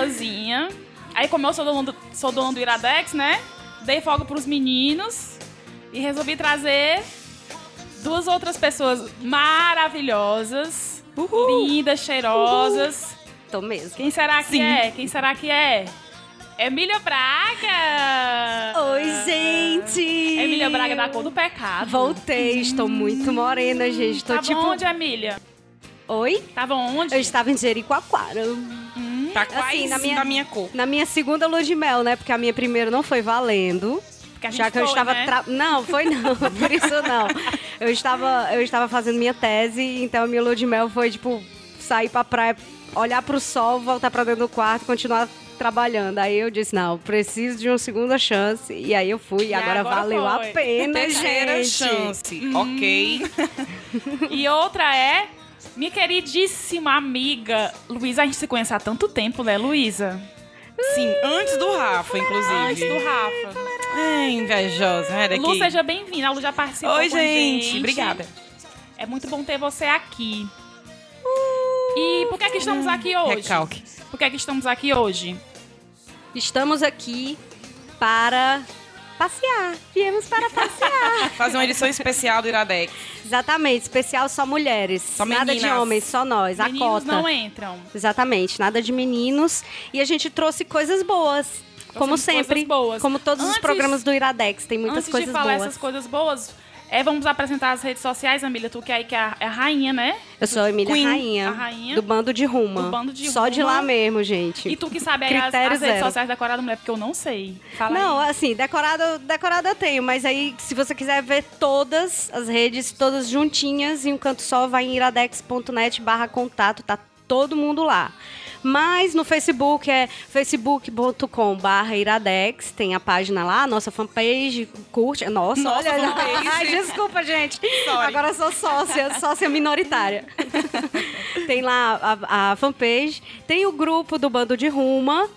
Boazinha. Aí, como eu sou dono do, sou dono do Iradex, né? Dei folga pros meninos e resolvi trazer duas outras pessoas maravilhosas, lindas, cheirosas. Tô mesmo. Quem será que Sim. é? Quem será que é? Emília Braga! Oi, gente! Emília Braga da cor do pecado. Voltei, estou muito morena, gente. Tô Tava tipo. onde, Emília? Oi? Tava onde? Eu estava em Jericoacoara. Tá quase Assim, na minha- da minha cor. Na minha segunda lua de mel, né? Porque a minha primeira não foi valendo. Já que eu foi, estava. né? tra- Não, foi não, por isso não. Eu estava, eu estava fazendo minha tese, então a minha lua de mel foi, tipo, sair pra praia, olhar pro sol, voltar pra dentro do quarto, continuar trabalhando. Aí eu disse, não, preciso de uma segunda chance. E aí eu fui, e, E agora, agora valeu foi. a pena, Terceira gente. chance. Hum. Ok. E outra é minha queridíssima amiga Luísa. A gente se conhece há tanto tempo, né, Luísa? Sim, antes do Rafa, inclusive. Antes do Rafa. É, invejosa. Era Lu, aqui. seja bem-vinda. A Lu já participou Oi, com a gente. gente. Obrigada. É muito bom ter você aqui. E por que é que estamos aqui hoje? Recalque. Por que é que estamos aqui hoje? Estamos aqui para passear. Viemos para passear. Fazer uma edição especial do Iradex. Exatamente, especial só mulheres. Só nada de homens, só nós, a Meninos cota. não entram. Exatamente, nada de meninos. E a gente trouxe coisas boas. como coisas sempre. boas. Como todos Antes- os programas do Iradex, tem muitas Antes coisas de falar boas. essas coisas boas, é, vamos apresentar as redes sociais, Amília. Tu que é aí que é a, é a rainha, né? Eu sou a Emília Queen, Rainha, a rainha. do Bando de Ruma. Do Bando de Só de Ruma. lá mesmo, gente. E tu que sabe aí as, as redes sociais da Corada Mulher, porque eu não sei. Fala Não, aí. assim, decorado, decorado eu tenho, mas aí se você quiser ver todas as redes, todas juntinhas em um canto só, vai em iradex.net barra contato, tá todo mundo lá. Mas no Facebook é facebook.com barra iradex, tem a página lá, a nossa fanpage, curte. Nossa, Nossa olha. Ai, desculpa, gente. Sorry. Agora sou sócia, sócia minoritária. tem lá a, a fanpage, tem o grupo do Bando de Ruma,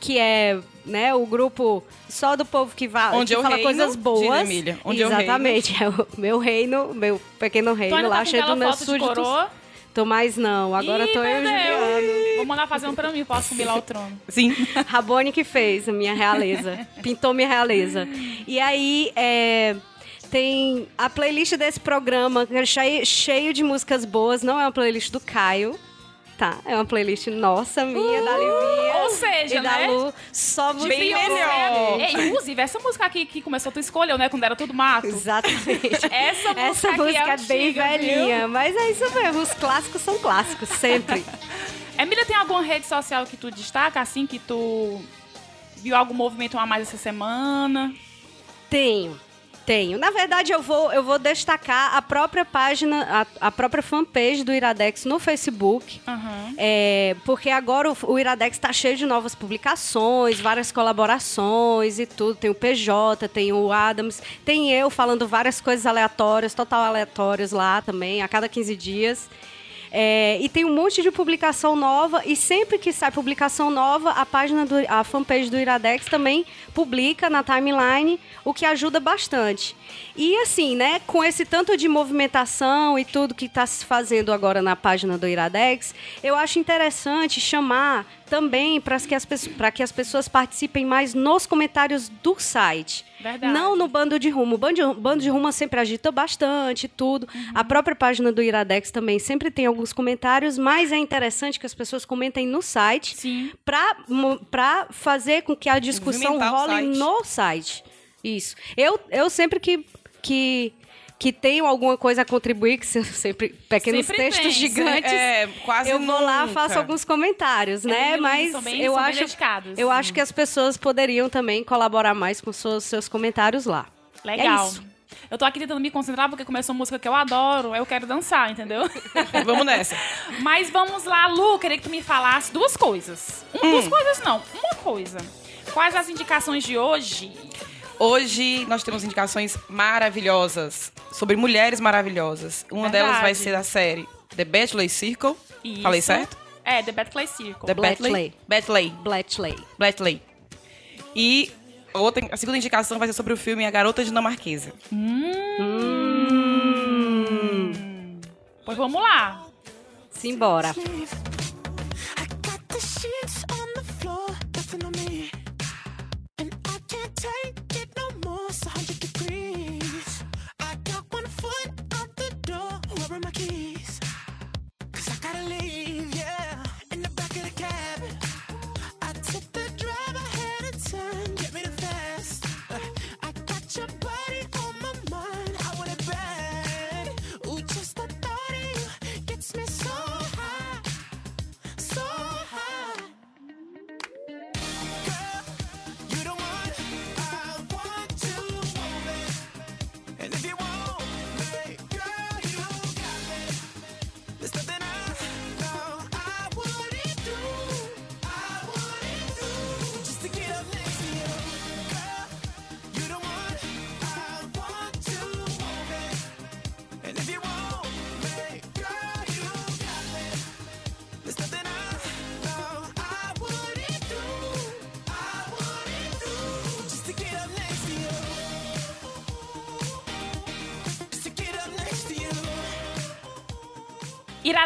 que é né, o grupo só do povo que, va Onde que eu fala reino, coisas boas. Emília, onde. Exatamente, é o meu reino, meu pequeno reino lá, tá cheio dos meus súditos. coroa? Tô mais não, agora Ih, tô eu e. Vou mandar fazer um pra mim, posso subir lá o trono. Sim. Rabone que fez a minha realeza. Pintou minha realeza. E aí, é, tem a playlist desse programa, é cheio, cheio de músicas boas. Não é uma playlist do Caio, tá? É uma playlist nossa, minha, da Livinha. Ou seja, e da né? Lu. Só música Bem melhor. Ei, inclusive, essa música aqui que começou, tu escolheu, né? Quando era tudo mato. Exatamente. Essa música, Essa aqui música é, bem antiga, velhinha, mas é isso mesmo. Os clássicos são clássicos, sempre. Viu? Emília, tem alguma rede social que tu destaca, assim, que tu viu algum movimento a mais essa semana? Tenho. Tenho. Na verdade, eu vou, eu vou destacar a própria página, a, a própria fanpage do Iradex no Facebook. Aham. É, porque agora o, o Iradex está cheio de novas publicações, várias colaborações e tudo. Tem o PJ, tem o Adams, tem eu falando várias coisas aleatórias, total aleatórias lá também, a cada 15 dias. É, e tem um monte de publicação nova e sempre que sai publicação nova, a página do a fanpage do Iradex também publica na timeline, o que ajuda bastante. E assim, né, com esse tanto de movimentação e tudo que está se fazendo agora na página do Iradex, eu acho interessante chamar também para que, as que as pessoas participem mais nos comentários do site. Verdade. Não no bando de rumo. O bando de, bando de rumo sempre agita bastante, tudo. A própria página do Iradex também sempre tem alguns comentários, mas é interessante que as pessoas comentem no site para fazer com que a discussão role site. no site. Isso. Eu, eu sempre que, que que tenham alguma coisa a contribuir, que são sempre pequenos Sempre textos tem, gigantes. É, quase eu vou lá, faço alguns comentários, né? Eles Mas bem- eu acho, eu acho que as pessoas poderiam também colaborar mais com seus, seus comentários lá. Legal. É isso. Eu tô aqui tentando me concentrar porque começou uma música que eu adoro, eu quero dançar, entendeu? Vamos nessa. Mas vamos lá, Lu, queria que tu me falasse duas coisas. Um, Duas coisas não, uma coisa. Quais as indicações de hoje? Hoje nós temos indicações maravilhosas sobre mulheres maravilhosas. Uma Verdade. delas vai ser da série The Bachelor Circle. Isso. Falei certo? É, The Clay Circle. The Bletchley. Bachelor. Bletchley. Bletchley. E a outra, a segunda indicação vai ser sobre o filme A Garota Dinamarquesa. Pois vamos lá. Simbora. I gotta leave,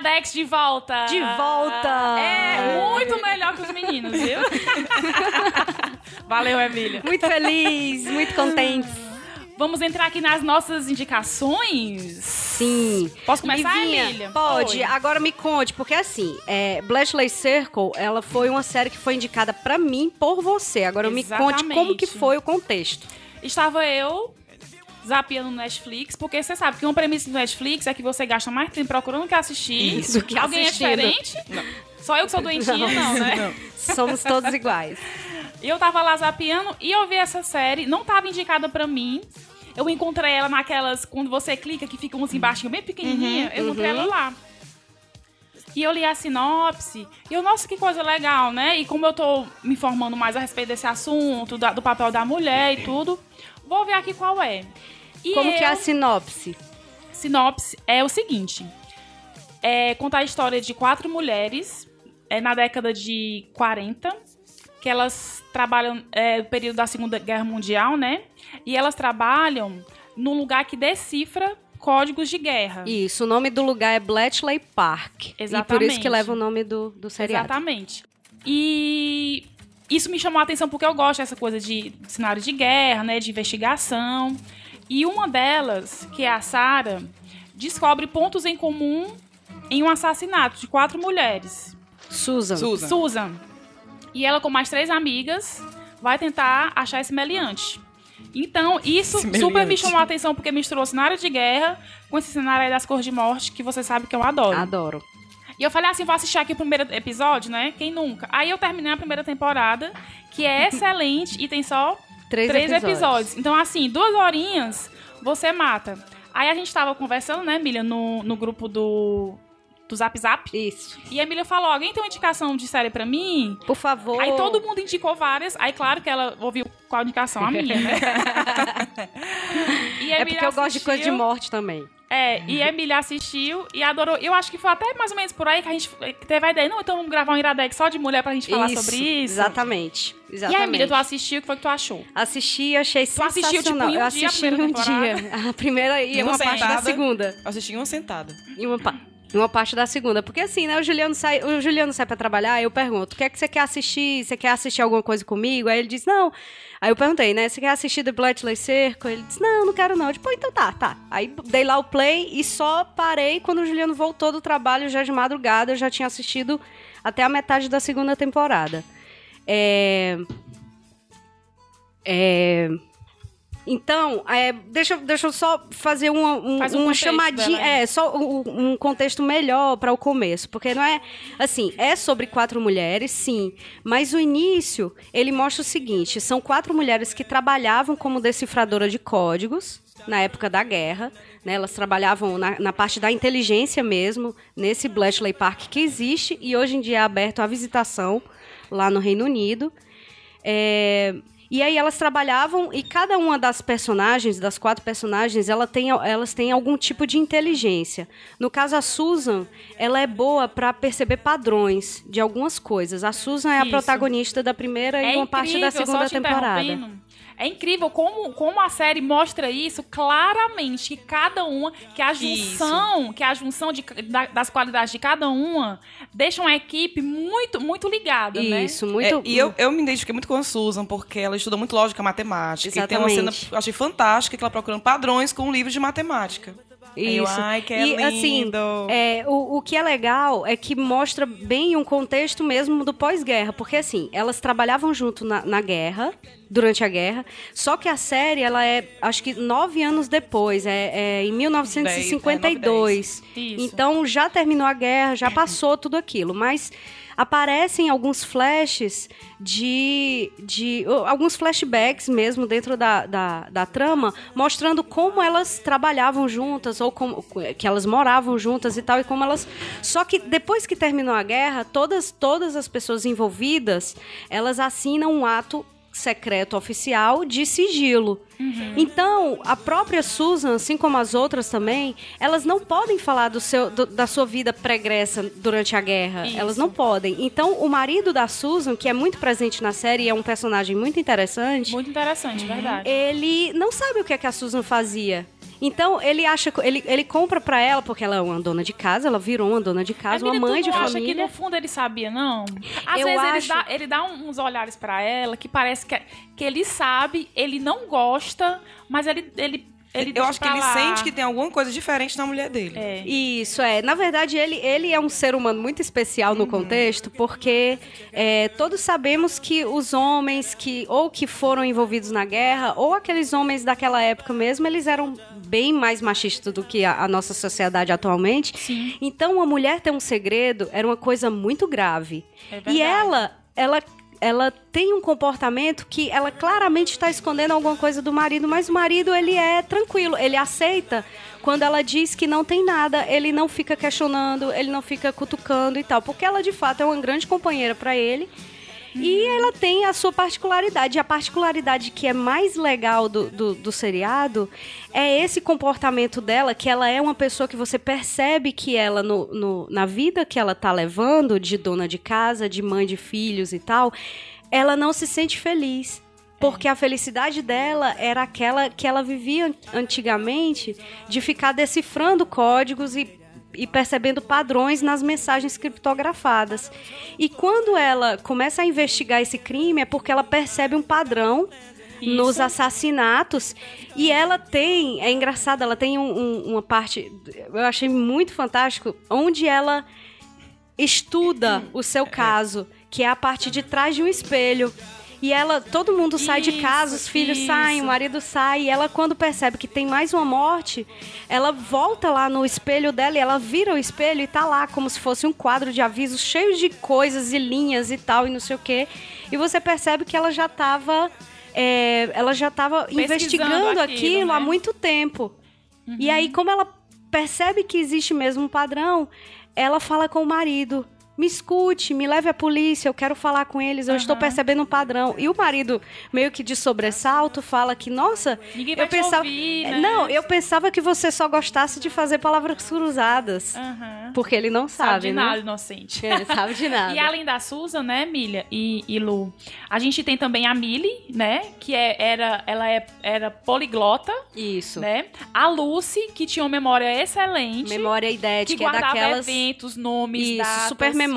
Iradex de volta. De volta. É, muito melhor que os meninos, viu? Valeu, Emília. Muito feliz, muito contente. Vamos entrar aqui nas nossas indicações. Sim. Posso começar, Livinha, Emília? Pode. Oi. Agora me conte, porque assim, é, Bletchley Circle, ela foi uma série que foi indicada pra mim por você. Agora me conte como que Exatamente. foi o contexto. Estava eu zapeando no Netflix, porque você sabe que uma premissa do Netflix é que você gasta mais tempo procurando que assistir. Isso, que Alguém assistindo. é diferente? Só eu que sou doentinha, não, né? Somos todos iguais. E eu tava lá zapeando e eu vi essa série, não tava indicada pra mim. Eu encontrei ela naquelas, quando você clica, que fica uns embaixo bem pequenininha, eu encontrei ela lá. E eu li a sinopse, e eu, nossa, que coisa legal, né? E como eu tô me informando mais a respeito desse assunto, da- do papel da mulher e tudo, vou ver aqui qual é. E Como que é a eu- sinopse? sinopse é o seguinte: é contar a história de quatro mulheres é, na década de 40, que elas trabalham é, no período da Segunda Guerra Mundial, né? E elas trabalham num lugar que decifra códigos de guerra. Isso, o nome do lugar é Bletchley Park. E por isso Exatamente. que leva o nome do, do seriado. Exatamente. E isso me chamou a atenção porque eu gosto dessa coisa de cenário de guerra, né, de investigação. E uma delas, que é a Sarah, descobre pontos em comum em um assassinato de quatro mulheres. Susan. Susan. Susan. E ela com mais três amigas vai tentar achar esse meliante. Então, isso Esse super me chamou a atenção porque misturou cenário de guerra com esse cenário aí das cores de morte que você sabe que eu adoro. Adoro. E eu falei assim, vou assistir aqui o primeiro episódio, né? Quem nunca? Aí eu terminei a primeira temporada, que é excelente e tem só Três, três episódios. episódios. Então, assim, duas horinhas, você mata. Aí a gente tava conversando, né, Emília, no, no grupo do, do Zap Zap. Isso. E a Emília falou, alguém tem uma indicação de série pra mim? Por favor. Aí todo mundo indicou várias. Aí, claro que ela ouviu qual indicação? A minha, né? E a É porque eu gosto de coisa de assistiu. morte também. É, e a Emília assistiu e adorou. Eu acho que foi até mais ou menos por aí que a gente teve a ideia. Não, então vamos gravar um Iradex só de mulher pra gente falar sobre isso. Exatamente. E Exatamente. a Emília, tu assistiu, o que foi que tu achou? Assisti, achei Tu assistiu, tipo, sensacional. em um eu dia a assisti primeira em um temporada? dia. A primeira e Uma uma parte da sentada. segunda. Assisti uma sentada. E uma, pa- e uma parte da segunda. Porque assim, né? O Juliano sai, o Juliano sai pra trabalhar, eu pergunto: o que é que você quer assistir? Você quer assistir alguma coisa comigo? Aí ele diz: não. Aí eu perguntei, né? Você quer assistir The Bletchley Circle? Ele disse: não, não quero não. Eu disse, Pô, então tá, tá. Aí dei lá o play e só parei quando o Juliano voltou do trabalho já de madrugada. Eu já tinha assistido até a metade da segunda temporada. É. É. Então, é, deixa, eu- deixa eu só fazer uma, um, Faz um uma chamadinha. É, só um, um contexto melhor para o começo. Porque não é. Assim, é sobre quatro mulheres, sim. Mas o início, ele mostra o seguinte: são quatro mulheres que trabalhavam como decifradora de códigos na época da guerra. Né, elas trabalhavam na, na parte da inteligência mesmo, nesse Bletchley Park que existe e hoje em dia é aberto à visitação lá no Reino Unido. É, e aí elas trabalhavam e cada uma das personagens, das quatro personagens, ela tem, elas têm algum tipo de inteligência. No caso a Susan, ela é boa para perceber padrões de algumas coisas. A Susan é a Isso. protagonista da primeira e uma parte da incrível, segunda temporada. É incrível como, como a série mostra isso claramente, que cada uma, que a junção, que a junção de, da- das qualidades de cada uma deixa uma equipe muito, muito ligada, né? Isso, muito. É, e eu, eu me identifiquei muito com a Susan, porque ela estuda muito lógica matemática. E tem uma cena Exatamente. que eu achei fantástica, que ela procurando padrões com um livro de matemática. Aí eu, Isso. ai, que e lindo. assim, é, o, o que é legal é que mostra bem um contexto mesmo do pós-guerra, porque assim, elas trabalhavam junto na, na guerra, durante a guerra, só que a série, ela é, acho que nove anos depois, é, é em 1952. Isso. Então já terminou a guerra, já passou tudo aquilo, mas aparecem alguns flashes de, de alguns flashbacks mesmo dentro da, da, da trama, mostrando como elas trabalhavam juntas ou como que elas moravam juntas e tal e como elas só que depois que terminou a guerra, todas todas as pessoas envolvidas, elas assinam um ato secreto oficial de sigilo. Então, a própria Susan, assim como as outras também, elas não podem falar do seu, do- da sua vida pregressa durante a guerra. Isso. Elas não podem. Então, o marido da Susan, que é muito presente na série e é um personagem muito interessante, Muito interessante, verdade. ele não sabe o que é que a Susan fazia. Então, ele acha, ele, ele compra pra ela, porque ela é uma dona de casa, ela virou uma dona de casa, uma Emília, tu mãe de acha família. que no fundo ele sabia, não? Às Eu vezes ele acho- dá, ele dá uns olhares pra ela que parece que, que ele sabe, ele não gosta, mas ele. ele, ele eu acho que ele lá. sente que tem alguma coisa diferente na mulher dele. É. Isso, é. Na verdade, ele, ele é um ser humano muito especial no contexto, porque é, todos sabemos que os homens que ou que foram envolvidos na guerra, ou aqueles homens daquela época mesmo, eles eram bem mais machistas do que a, a nossa sociedade atualmente. Sim. Então, a mulher ter um segredo era uma coisa muito grave. É e ela, ela, ela tem um comportamento que ela claramente está escondendo alguma coisa do marido, mas o marido ele é tranquilo, ele aceita. Quando ela diz que não tem nada, ele não fica questionando, ele não fica cutucando e tal, porque ela de fato é uma grande companheira para ele. E ela tem a sua particularidade. A particularidade que é mais legal do, do, do seriado é esse comportamento dela, que ela é uma pessoa que você percebe que ela, no, no- na vida que ela tá levando, de dona de casa, de mãe de filhos e tal, ela não se sente feliz. Porque a felicidade dela era aquela que ela vivia antigamente de ficar decifrando códigos e e percebendo padrões nas mensagens criptografadas. E quando ela começa a investigar esse crime é porque ela percebe um padrão Isso. nos assassinatos e ela tem, é engraçado, ela tem um- um- uma parte, eu achei muito fantástico, onde ela estuda o seu caso, que é a parte de trás de um espelho. E ela, todo mundo sai de Isso, casa, os filhos isso. saem, o marido sai, e ela, quando percebe que tem mais uma morte, ela volta lá no espelho dela e ela vira o espelho e tá lá como se fosse um quadro de avisos cheio de coisas e linhas e tal, e não sei o quê. E você percebe que ela já tava. é, ela já tava investigando aquilo, aquilo, há né? muito tempo. E Uhum. aí, como ela percebe que existe mesmo um padrão, ela fala com o marido. Me escute, me leve à polícia, eu quero falar com eles, eu estou Aham. percebendo um padrão. E o marido, meio que de sobressalto, fala que, nossa, Ninguém vai eu pensava. ouvir, né? Não, eu pensava que você só gostasse de fazer palavras cruzadas. Aham. Porque ele não Sabe, sabe, de né? nada, inocente. É, sabe de nada. E além da Susan, né, Milha e, e Lu, a gente tem também a Millie, né, que é, era, ela é, era poliglota, Isso. né? A Lucy, que tinha uma memória excelente. Memória que idética é guardava daquelas. eventos, nomes, Isso, datas. super memória.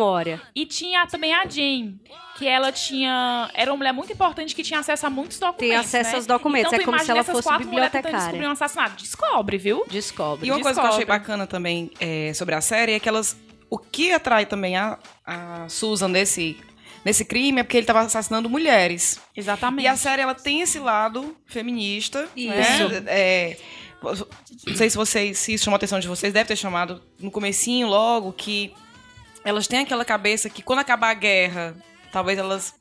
E tinha também a Jane, que ela tinha. Era uma mulher muito importante que tinha acesso a muitos documentos. Tem acesso né? aos documentos, Então, é como se ela fosse bibliotecária. descobrir um assassinato. Descobre, viu? Descobre. E uma coisa que eu achei Descobre. bacana também é, sobre a série é que elas. O que atrai também a, a Susan desse, nesse crime é porque ele estava assassinando mulheres. Exatamente. E a série ela tem esse lado feminista. Isso. Né? É, não sei se vocês se isso chamou a atenção de vocês, deve ter chamado no comecinho logo que elas têm aquela cabeça que quando acabar a guerra, talvez elas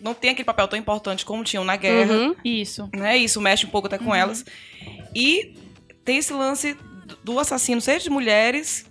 não tenham aquele papel tão importante como tinham na guerra. Uhum. Isso. né? Isso mexe um pouco até com elas. E tem esse lance do assassino ser de mulheres,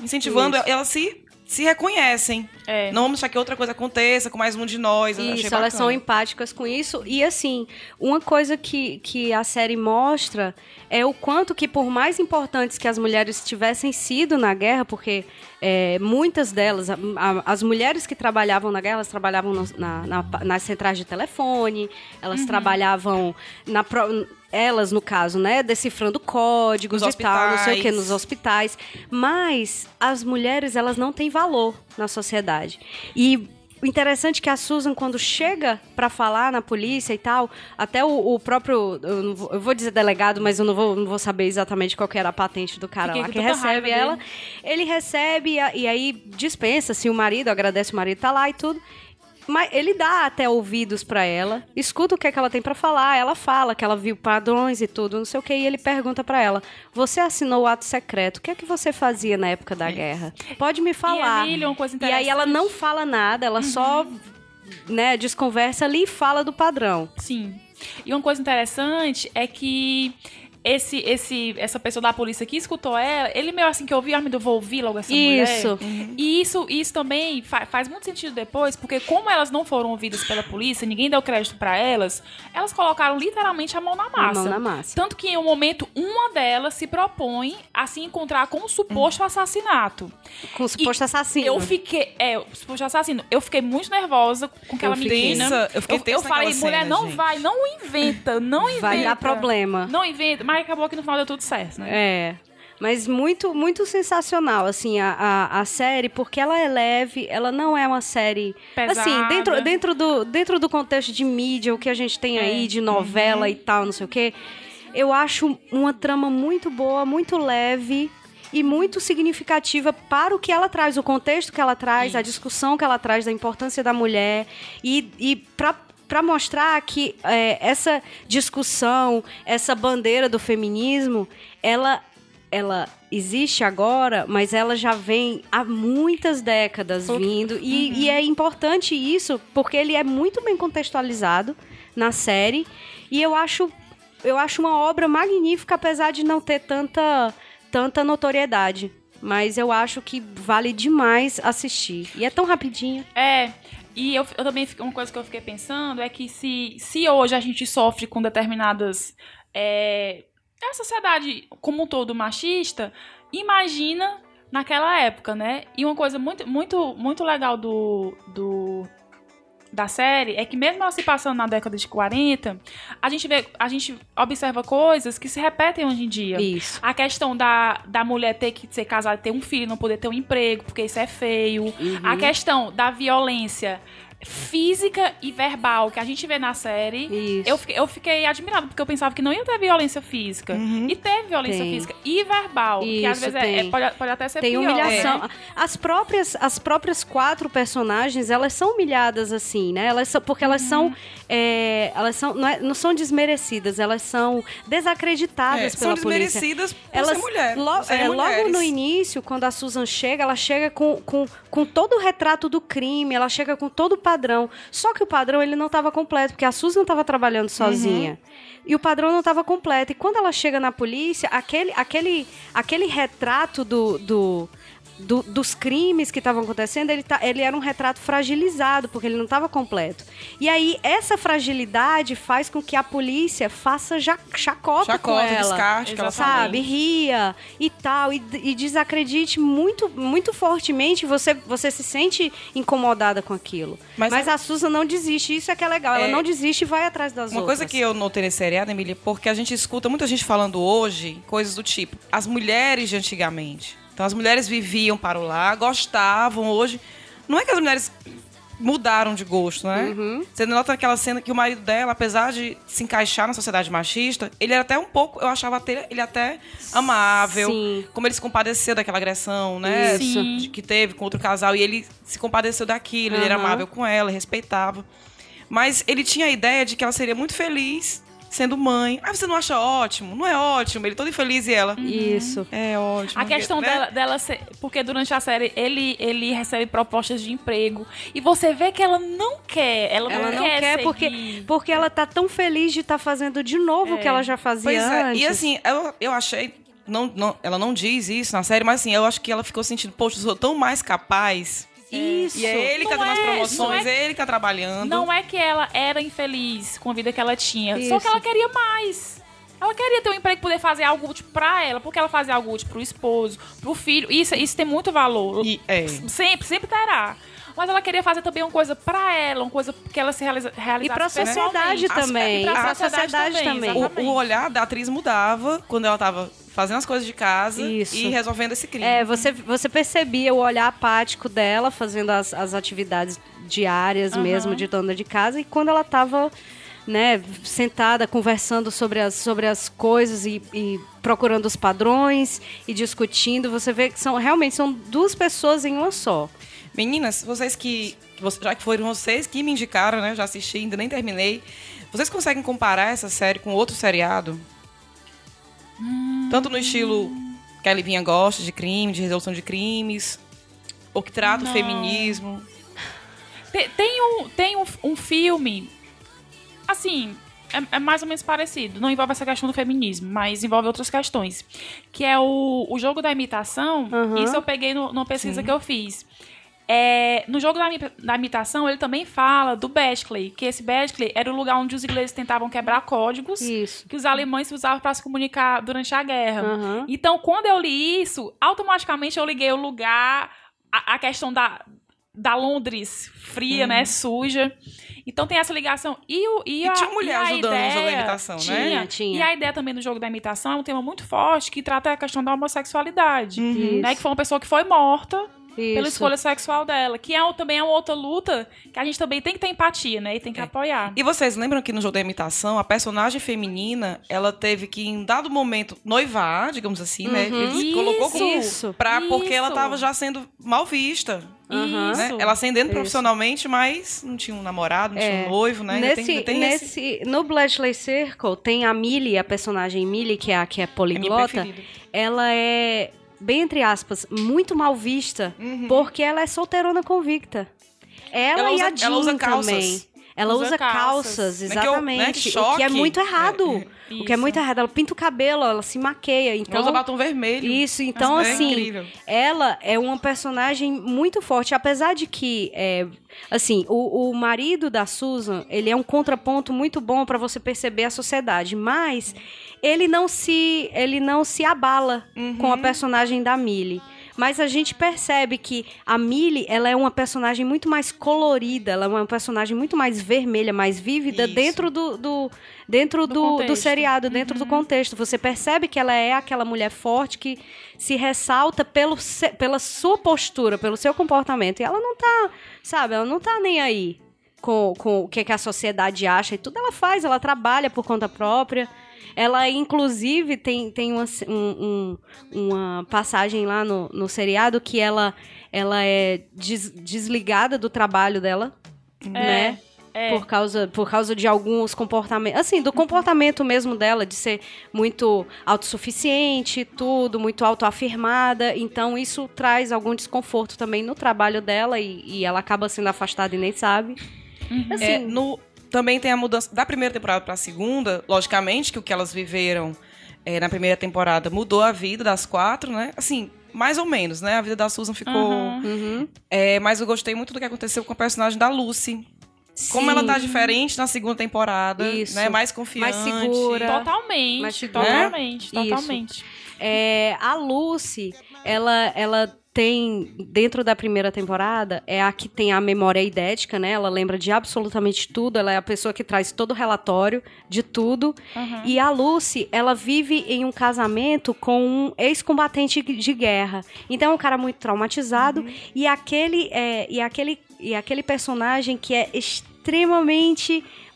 incentivando Isso. elas se se reconhecem. É. Não vamos deixar que outra coisa aconteça com mais um de nós. Isso, elas são empáticas com isso. E assim, uma coisa que, que a série mostra é o quanto que, por mais importantes que as mulheres tivessem sido na guerra, porque é, muitas delas, a- a- as mulheres que trabalhavam na guerra, elas trabalhavam no- na, na- nas centrais de telefone, elas Uhum. trabalhavam na. pro- elas, no caso, né, decifrando códigos Nos e tal, não sei o que, hospitais. nos hospitais. Mas as mulheres, elas não têm valor na sociedade. E o interessante é que a Susan, quando chega pra falar na polícia e tal, até o, o próprio. Eu, vou, eu vou dizer delegado, mas eu não vou, não vou saber exatamente qual que era a patente do cara Fiquei lá que recebe ela. dele. Ele recebe e, e aí dispensa assim, o marido, agradece o marido tá lá e tudo. Mas ele dá até ouvidos pra ela, escuta o que, é que ela tem pra falar, ela fala que ela viu padrões e tudo, não sei o que, e ele pergunta pra ela: Você assinou o ato secreto, o que é que você fazia na época da guerra? Pode me falar. Coisa E aí ela não fala nada, ela só né, desconversa ali e fala do padrão. Sim. E uma coisa interessante é que esse, esse, essa pessoa da polícia que escutou ela, ele meio assim que ouviu, ah, eu vou ouvir logo essa Isso. mulher. E isso, isso também fa- faz muito sentido depois, porque como elas não foram ouvidas pela polícia, ninguém deu crédito pra elas, elas colocaram literalmente a mão na massa. mão na massa. Tanto que em um momento, uma delas se propõe a se encontrar com o suposto assassinato. Com o suposto assassino. Eu fiquei. É, o suposto assassino. Eu fiquei muito nervosa com aquela Eu fiquei menina. tensa, eu fiquei eu, tensa falei, mulher, cena, não gente." vai, não inventa, não inventa. Vai dar problema. Não inventa, mas acabou que no final deu tudo certo, né? É. Mas muito, muito sensacional, assim, a, a, a série, porque ela é leve, ela não é uma série. Pesada. Assim, dentro, dentro, do, dentro do contexto de mídia, o que a gente tem aí, de novela e tal, não sei o quê, eu acho uma trama muito boa, muito leve e muito significativa para o que ela traz, o contexto que ela traz, a discussão que ela traz da importância da mulher e, e para para mostrar que é, essa discussão, essa bandeira do feminismo, ela ela existe agora, mas ela já vem há muitas décadas vindo. E, e é importante isso, porque ele é muito bem contextualizado na série. E eu acho, eu acho uma obra magnífica, apesar de não ter tanta, tanta notoriedade. Mas eu acho que vale demais assistir. E é tão rapidinho. É. E eu, eu também, uma coisa que eu fiquei pensando é que se, se hoje a gente sofre com determinadas. É, a sociedade como um todo machista, imagina naquela época, né? E uma coisa muito, muito, muito legal do, do da série é que mesmo ela se passando na década de 40, a gente vê, a gente observa coisas que se repetem hoje em dia. Isso. A questão da, da mulher ter que ser casada, ter um filho, não poder ter um emprego, porque isso é feio. Uhum. A questão da violência física e verbal que a gente vê na série. Isso. Eu fiquei, eu fiquei admirada, porque eu pensava que não ia ter violência física. E teve violência Tem. física. E verbal, que às Isso, vezes é- é- tem. pode, pode até ser Tem pior. humilhação. né? As próprias, as próprias quatro personagens, elas são humilhadas assim, né? Elas são, porque elas Uhum. são, é, elas são, não, é- não são desmerecidas, elas são desacreditadas É, pela são polícia. desmerecidas por Elas, ser mulher. lo- é, logo no início, quando a Susan chega, ela chega com, com, com todo o retrato do crime, ela chega com todo o padrão. Só que o padrão ele não estava completo, porque a Susan estava trabalhando sozinha. E o padrão não estava completo. E quando ela chega na polícia, aquele, aquele, aquele retrato do, do, do- dos crimes que estavam acontecendo, ele, tá, ele era um retrato fragilizado, porque ele não estava completo. E aí, essa fragilidade faz com que a polícia faça ja, chacota, com Chacota, ela descarte que ela sabe, ria e tal, e, e desacredite muito, muito fortemente, você, você se sente incomodada com aquilo. Mas, Mas a Susan não desiste, isso é que é legal, ela É. não desiste e vai atrás das Uma outras. coisa que eu notei nesse seriado, Emília, porque a gente escuta muita gente falando hoje coisas do tipo, as mulheres de antigamente. Então as mulheres viviam para o lar, gostavam hoje. Não é que as mulheres mudaram de gosto, né? Uhum. Você nota aquela cena que o marido dela, apesar de se encaixar na sociedade machista, ele era até um pouco, eu achava até, ele até amável. Sim. Como ele se compadeceu daquela agressão, né? Isso. Que teve com outro casal. E ele se compadeceu daquilo, ele era amável com ela, respeitava. Mas ele tinha a ideia de que ela seria muito feliz sendo mãe. Ah, você não acha ótimo? Não é ótimo. Ele todo infeliz e ela. Isso. É ótimo. A questão né? dela, dela ser. Porque durante a série ele, ele recebe propostas de emprego. E você vê que ela não quer. Ela, Ela não, não quer, seguir. porque, porque ela tá tão feliz de estar fazendo de novo o que ela já fazia Pois é, antes. e assim, eu, eu achei. Não, não, ela não diz isso na série, mas assim, eu acho que ela ficou sentindo, poxa, eu sou tão mais capaz. Isso. E é ele que tá dando as é, promoções, não é- é ele que tá trabalhando. Não é que ela era infeliz com a vida que ela tinha. Só Isso. que ela queria mais. Ela queria ter um emprego, poder fazer algo útil pra ela. Porque ela fazia algo útil pro esposo, pro filho. Isso, isso tem muito valor. E, é. Sempre, sempre terá. Mas ela queria fazer também uma coisa pra ela, uma coisa que ela se realiza, realizasse E pra sociedade também. E pra pra sociedade, sociedade também. O, exatamente. o olhar da atriz mudava quando ela tava fazendo as coisas de casa Isso. e resolvendo esse crime. É, você, você percebia o olhar apático dela fazendo as, as atividades diárias Aham. mesmo de dona de casa e quando ela tava né, sentada conversando sobre as, sobre as coisas e, e procurando os padrões e discutindo, você vê que são realmente são duas pessoas em uma só. Meninas, vocês que. Já que foram vocês que me indicaram, né? Eu já assisti, ainda nem terminei. Vocês conseguem comparar essa série com outro seriado? Tanto no estilo que a Livinha gosta, de crime, de resolução de crimes, ou que trata Não. o feminismo. Te- Tem um, tem um, um filme, assim, é, é mais ou menos parecido. Não envolve essa questão do feminismo, mas envolve outras questões. Que é o, o jogo da imitação. Aham. Isso eu peguei no, numa pesquisa que eu fiz. É, no jogo da, da imitação, ele também fala do Beckley, que esse Beckley era o lugar onde os ingleses tentavam quebrar códigos Isso. que os alemães usavam para se comunicar durante a guerra. Aham. Então, quando eu li isso, automaticamente eu liguei o lugar, a, a questão da, da Londres fria, né, suja. Então tem essa ligação. E, o, e, E a, tinha mulher e a ajudando no jogo da ideia- imitação, né? Tinha, tinha. E a ideia também do jogo da imitação é um tema muito forte que trata a questão da homossexualidade. Uhum. Né, que foi uma pessoa que foi morta pela Isso. escolha sexual dela. Que é, também é uma outra luta que a gente também tem que ter empatia, né? E tem que apoiar. E vocês lembram que no jogo da imitação, a personagem feminina, ela teve que, em dado momento, noivar, digamos assim, né? Uhum. Ele colocou como. Isso. Pra, porque ela Isso. tava já sendo mal vista. Isso. né? Ela ascendendo Isso. profissionalmente, mas não tinha um namorado, não tinha É. um noivo, né? Ainda Nesse, tem, ainda tem esse- nesse, no Bletchley Circle tem a Millie, a personagem Millie, que é a que é é poliglota. preferida. ela é, bem entre aspas, muito mal vista, Uhum. porque ela é solteirona convicta. Ela, Ela e usa- a ela Jean usa calças. também. Ela Usa usa, calças. calças, Né, que eu- né, exatamente. que o que é muito errado. É, O que é muito errado. Ela pinta o cabelo, ela se maqueia. Ela Então, usa batom vermelho. isso, então É assim, incrível. ela é uma personagem muito forte, apesar de que, é, assim, o, o marido da Susan, ele é um contraponto muito bom pra você perceber a sociedade, mas ele não se, ele não se abala com a personagem da Millie. Mas a gente percebe que a Millie, ela é uma personagem muito mais colorida, ela é uma personagem muito mais vermelha, mais vívida Isso. dentro do, do- dentro Do do, do seriado, dentro do contexto. Você percebe que ela é aquela mulher forte que se ressalta pelo, pela sua postura, pelo seu comportamento. E ela não tá, sabe, ela não tá nem aí com, com o que, que a sociedade acha e tudo ela faz, ela trabalha por conta própria. Ela, inclusive, tem, tem uma, um- um- uma passagem lá no, no seriado que ela, ela é des- desligada do trabalho dela, né? É. Por causa, por causa de alguns comportamentos. Assim, do comportamento mesmo dela, de ser muito autossuficiente, tudo, muito autoafirmada. Então, isso traz algum desconforto também no trabalho dela e, e ela acaba sendo afastada e nem sabe. Assim, É, no, também tem a mudança da primeira temporada pra segunda, logicamente que o que elas viveram é, na primeira temporada mudou a vida das quatro, né? Assim, mais ou menos, né? A vida da Susan ficou. Uhum. É, mas eu gostei muito do que aconteceu com a personagem da Lucy. Como ela tá Sim. diferente na segunda temporada, Isso. né? Mais confiante. Mais segura. Totalmente, tipo, né? totalmente, Isso. totalmente. É, a Lucy, ela, ela tem, dentro da primeira temporada, é a que tem a memória idética, né? Ela lembra de absolutamente tudo, ela é a pessoa que traz todo o relatório de tudo. Uhum. E a Lucy, ela vive em um casamento com um ex-combatente de guerra. Então é um cara muito traumatizado Uhum. e aquele é, e aquele e aquele personagem que é extremamente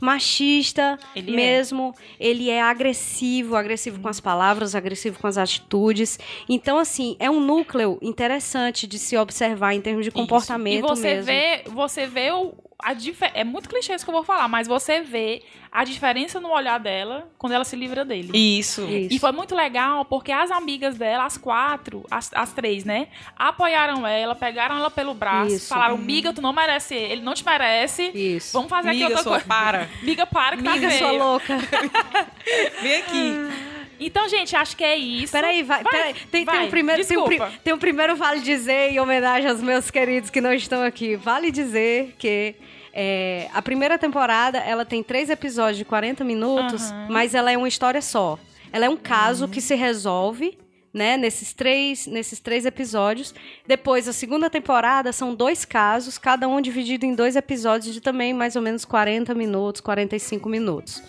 machista Ele é. mesmo. Ele é agressivo, agressivo com as palavras, agressivo com as atitudes. Então, assim, é um núcleo interessante de se observar em termos de comportamento E você mesmo. vê, você vê o, a É muito clichê isso que eu vou falar, mas você vê a diferença no olhar dela quando ela se livra dele. Isso. Isso. E foi muito legal porque as amigas dela, as quatro, as, as três, né? Apoiaram ela, pegaram ela pelo braço, Isso. falaram: Miga, tu não merece ele, ele não te merece. Isso. Vamos fazer aqui Miga, outra sua coisa. para. Miga, para que Amiga, tá sua louca. Vem aqui. Então, gente, acho que é isso. Peraí, vai, peraí. Tem, tem vai, um primeiro, tem, um, tem um primeiro vale dizer em homenagem aos meus queridos que não estão aqui. Vale dizer que é, a primeira temporada ela tem três episódios de 40 minutos, Aham. mas ela é uma história só. Ela é um caso que se resolve. Né, nesses três, nesses três episódios. Depois, a segunda temporada são dois casos, cada um dividido em dois episódios de também mais ou menos 40 minutos, 45 minutos.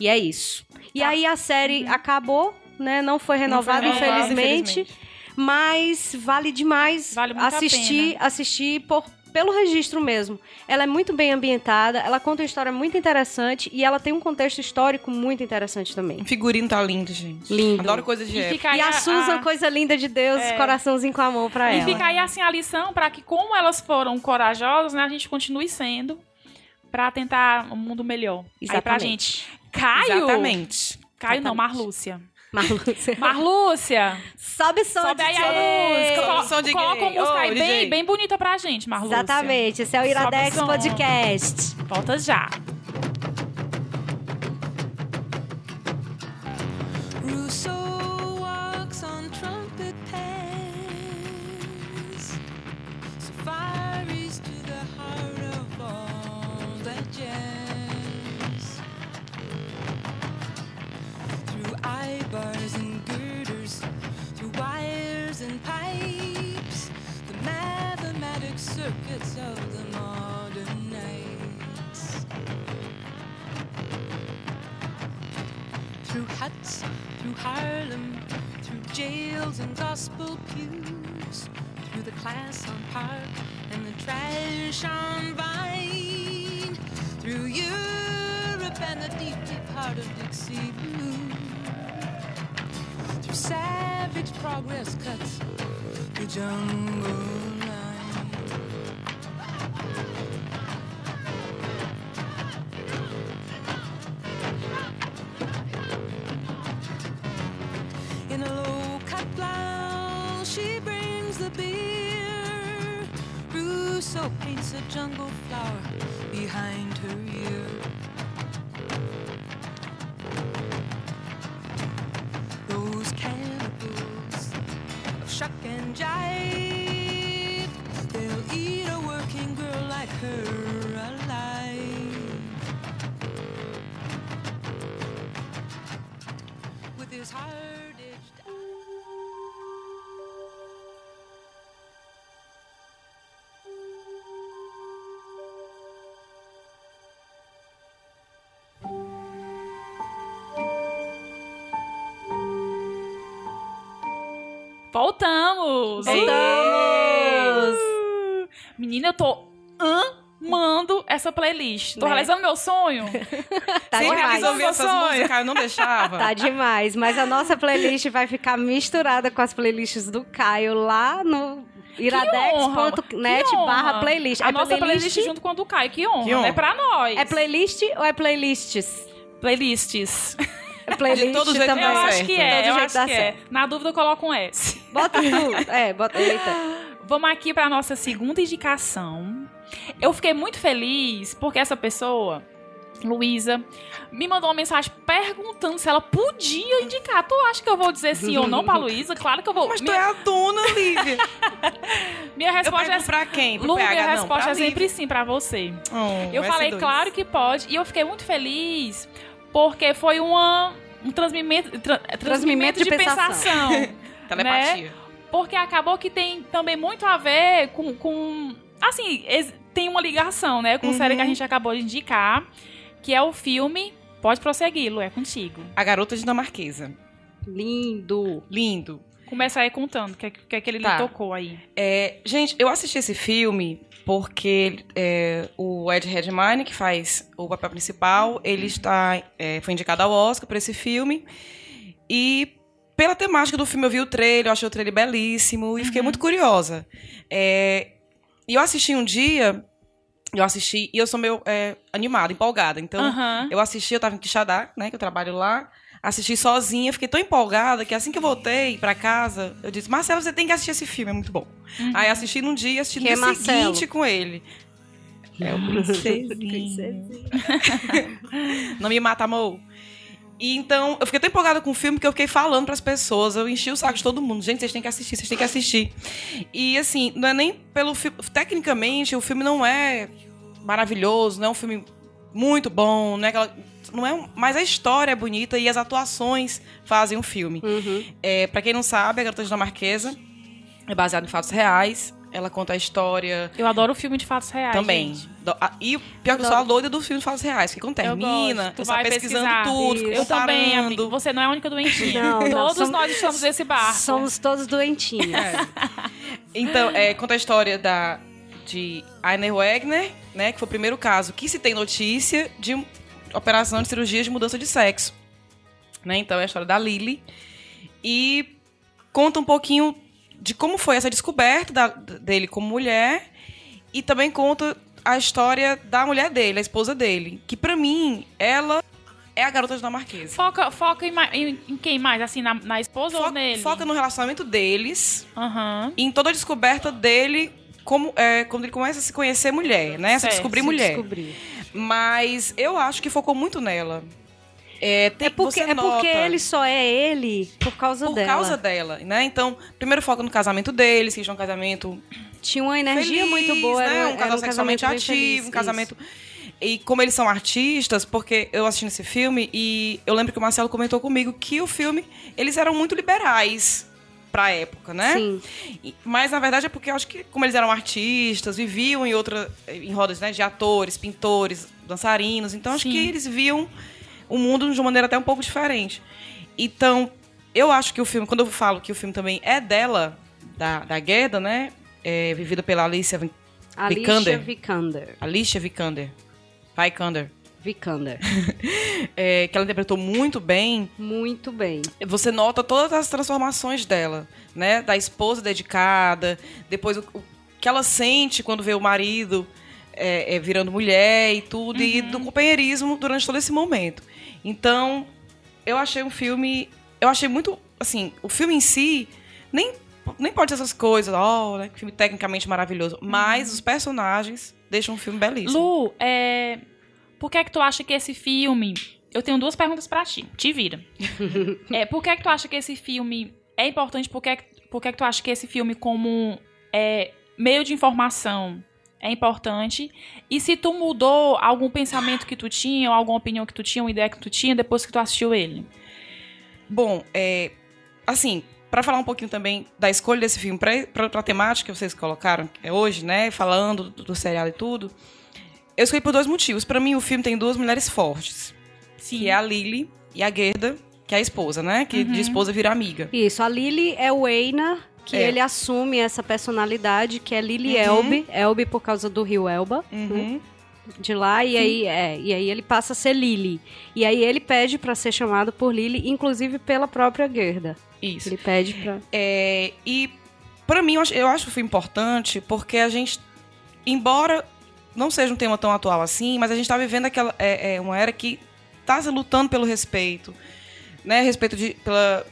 E é isso. E Tá. aí a série acabou, né? Não foi renovada, Não foi renovada, infelizmente, infelizmente. Mas vale demais Vale muito a assistir, assistir por, pelo registro mesmo. Ela é muito bem ambientada, ela conta uma história muito interessante e ela tem um contexto histórico muito interessante também. O figurino tá lindo, gente. Lindo. Adoro coisa de E época. E a Susan, coisa linda de Deus, É. coraçãozinho com amor pra E ela. fica aí assim a lição para que, como elas foram corajosas, né, a gente continue sendo pra tentar um mundo melhor. Aí pra Exatamente. gente. Caio! Exatamente. Caio não, Exatamente. Marlúcia. Marlúcia. Marlúcia! Sobe som Sobe aí DJ. a música. Sobe som de Coloca uma gay. música Ô, aí bem, bem bonita pra gente, Marlúcia. Exatamente, esse é o Iradex. Podcast. Volta já. Bars and girders, through wires and pipes, the mathematic circuits of the modern nights. through huts, through Harlem, through jails and gospel pews, through the class on Park and the trash on Vine, through Europe and the deep, deep heart of Dixie Blue, savage progress cuts the jungle line. In a low cut blouse, she brings the beer. Rousseau paints a jungle flower behind her ear. And jive, Voltamos! Voltamos! Menina, eu tô amando essa playlist. Tô Né? realizando meu sonho. Tá Sempre demais. ouvir essas Sonho. músicas, eu não deixava. Tá demais, mas a nossa playlist vai ficar misturada com as playlists do Caio lá no iradex.net barra playlist. A é nossa playlist, playlist, junto com a do Caio. Que honra, Que honra. né? Pra nós. é playlist ou é playlists? Playlists. É playlist De todo jeito também. Eu Tá acho que é, eu acho que é. Na dúvida eu coloco um S. Bota um. É, bota. Eita. Vamos aqui pra nossa segunda indicação. Eu fiquei muito feliz porque essa pessoa, Luísa, me mandou uma mensagem perguntando se ela podia indicar. Tu acha que eu vou dizer sim ou não pra Luísa? Claro que eu vou. Mas tu minha, é a dona, Lívia. minha resposta é pra quem? Pro Lu, PH? minha Não, resposta pra é sempre Lívia. sim pra você. Oh, Eu falei, S2. claro que pode. E eu fiquei muito feliz porque foi uma, um transmimento, tra- transmimento de, de pensação. Telepatia. né? Porque acabou que tem também muito a ver com. com assim, tem uma ligação, né? Com a série que a gente acabou de indicar, que é o filme. Pode prosseguir, Lu, é contigo. A garota dinamarquesa. Lindo. Lindo. Começa aí contando o que, é que- é que ele Tá. lhe tocou aí. É, gente, eu assisti esse filme porque é, o Ed Redmayne, que faz o papel principal, ele está, é, foi indicado ao Oscar por esse filme. E pela temática do filme, eu vi o trailer, eu achei o trailer belíssimo e fiquei muito curiosa. É, e eu assisti um dia, eu assisti, e eu sou meio é, animada, empolgada. Então, Aham. eu assisti, eu tava em Quixadá, né, que eu trabalho lá. Assisti sozinha, fiquei tão empolgada que assim que eu voltei pra casa, eu disse, Marcelo, você tem que assistir esse filme, é muito bom. Aí assisti num dia, assisti no Que é dia Marcelo? seguinte com ele. É o princesinho. Não me mata, amor. E então, eu fiquei tão empolgada com o filme que eu fiquei falando pras pessoas. Eu enchi o saco de todo mundo. Gente, vocês têm que assistir, vocês têm que assistir. E assim, não é nem pelo filme. Tecnicamente, o filme não é maravilhoso, não é um filme muito bom, não é aquela. Não é um- mas a história é bonita e as atuações fazem o filme. Uhum. É, para quem não sabe, a Garota Dinamarquesa é baseada em fatos reais. Ela conta a história Eu adoro o filme de fatos reais. também. gente. Do- e pior que eu sou a doida dos filmes de fatos reais. Porque quando Eu termina, gosto. Tu vai pesquisando pesquisar. tudo, Isso. Eu também. Você não é a única doentinha. Não, não, Todos somos- nós estamos nesse barco. Somos todos doentinhos. Então, é, conta a história da, de Ainer Wegner, né? Que foi o primeiro caso que se tem notícia de operação de cirurgia de mudança de sexo. Né? Então, é a história da Lily. E conta um pouquinho de como foi essa descoberta da- dele como mulher. E também conta a história da mulher dele, a esposa dele. Que, pra mim, ela é a garota dinamarquesa. Foca, foca em, em- em quem mais? Assim, na, na esposa ou Foca, nele? foca no relacionamento deles Aham. e em toda a descoberta dele como é, quando ele começa a se conhecer mulher, né? Se Certo, descobrir Se mulher. descobrir. Mas eu acho que focou muito nela. É, tem, É porque, é porque ele só é ele por causa por dela. causa dela, né? Então, primeiro foca no casamento deles, que é um casamento Tinha uma energia feliz, muito boa. né? Era, um casal era sexualmente ativo, feliz, um casamento. E como eles são artistas, porque eu assisti esse filme e eu lembro que o Marcelo comentou comigo que o filme, eles eram muito liberais pra época, né? Sim. E- Mas na verdade é porque eu acho que, como eles eram artistas, viviam em outra. em rodas né, de atores, pintores, dançarinos, então acho Sim. que eles viam o mundo de uma maneira até um pouco diferente. Então, eu acho que o filme, quando eu falo que o filme também é dela, da, da Gueda, né? É, vivida pela Alicia Vin- Alicia Vikander. Vikander. Alicia Vikander. Vikander. Vikander. É, que ela interpretou muito bem. Muito bem. você nota todas as transformações dela, né? Da esposa dedicada, depois o, o que ela sente quando vê o marido é, é, virando mulher e tudo, e do companheirismo durante todo esse momento. Então, eu achei um filme. Eu achei muito. Assim, o filme em si nem, nem pode ser essas coisas, ó, né? Filme tecnicamente maravilhoso. Mas os personagens deixam um filme belíssimo. Lu, é... por que é que tu acha que esse filme... Eu tenho duas perguntas pra ti. Te vira. é, por que é que tu acha que esse filme é importante? Por que é que, por que é que tu acha que esse filme como é, meio de informação é importante? E se tu mudou algum pensamento que tu tinha, ou alguma opinião que tu tinha, uma ideia que tu tinha, depois que tu assistiu ele? Bom, é, assim, para falar um pouquinho também da escolha desse filme para a temática que vocês colocaram é hoje, né, falando do, do seriado e tudo, eu escolhi por dois motivos. Para mim, o filme tem duas mulheres fortes, Sim. que é a Lily e a Gerda, que é a esposa, né, que de esposa vira amiga. Isso, a Lily é o Einar, que É. ele assume essa personalidade, que é Lily Uhum. Elbe. Elbe por causa do rio Elba. Uhum. de lá e aí é, e aí ele passa a ser Lily. E aí ele pede pra ser chamado por Lily, inclusive pela própria Gerda. Isso. Ele pede pra É, e para mim, eu acho, eu acho o filme importante porque a gente, embora não seja um tema tão atual assim, mas a gente está vivendo aquela é, é uma era que está se lutando pelo respeito, né? Respeito de pela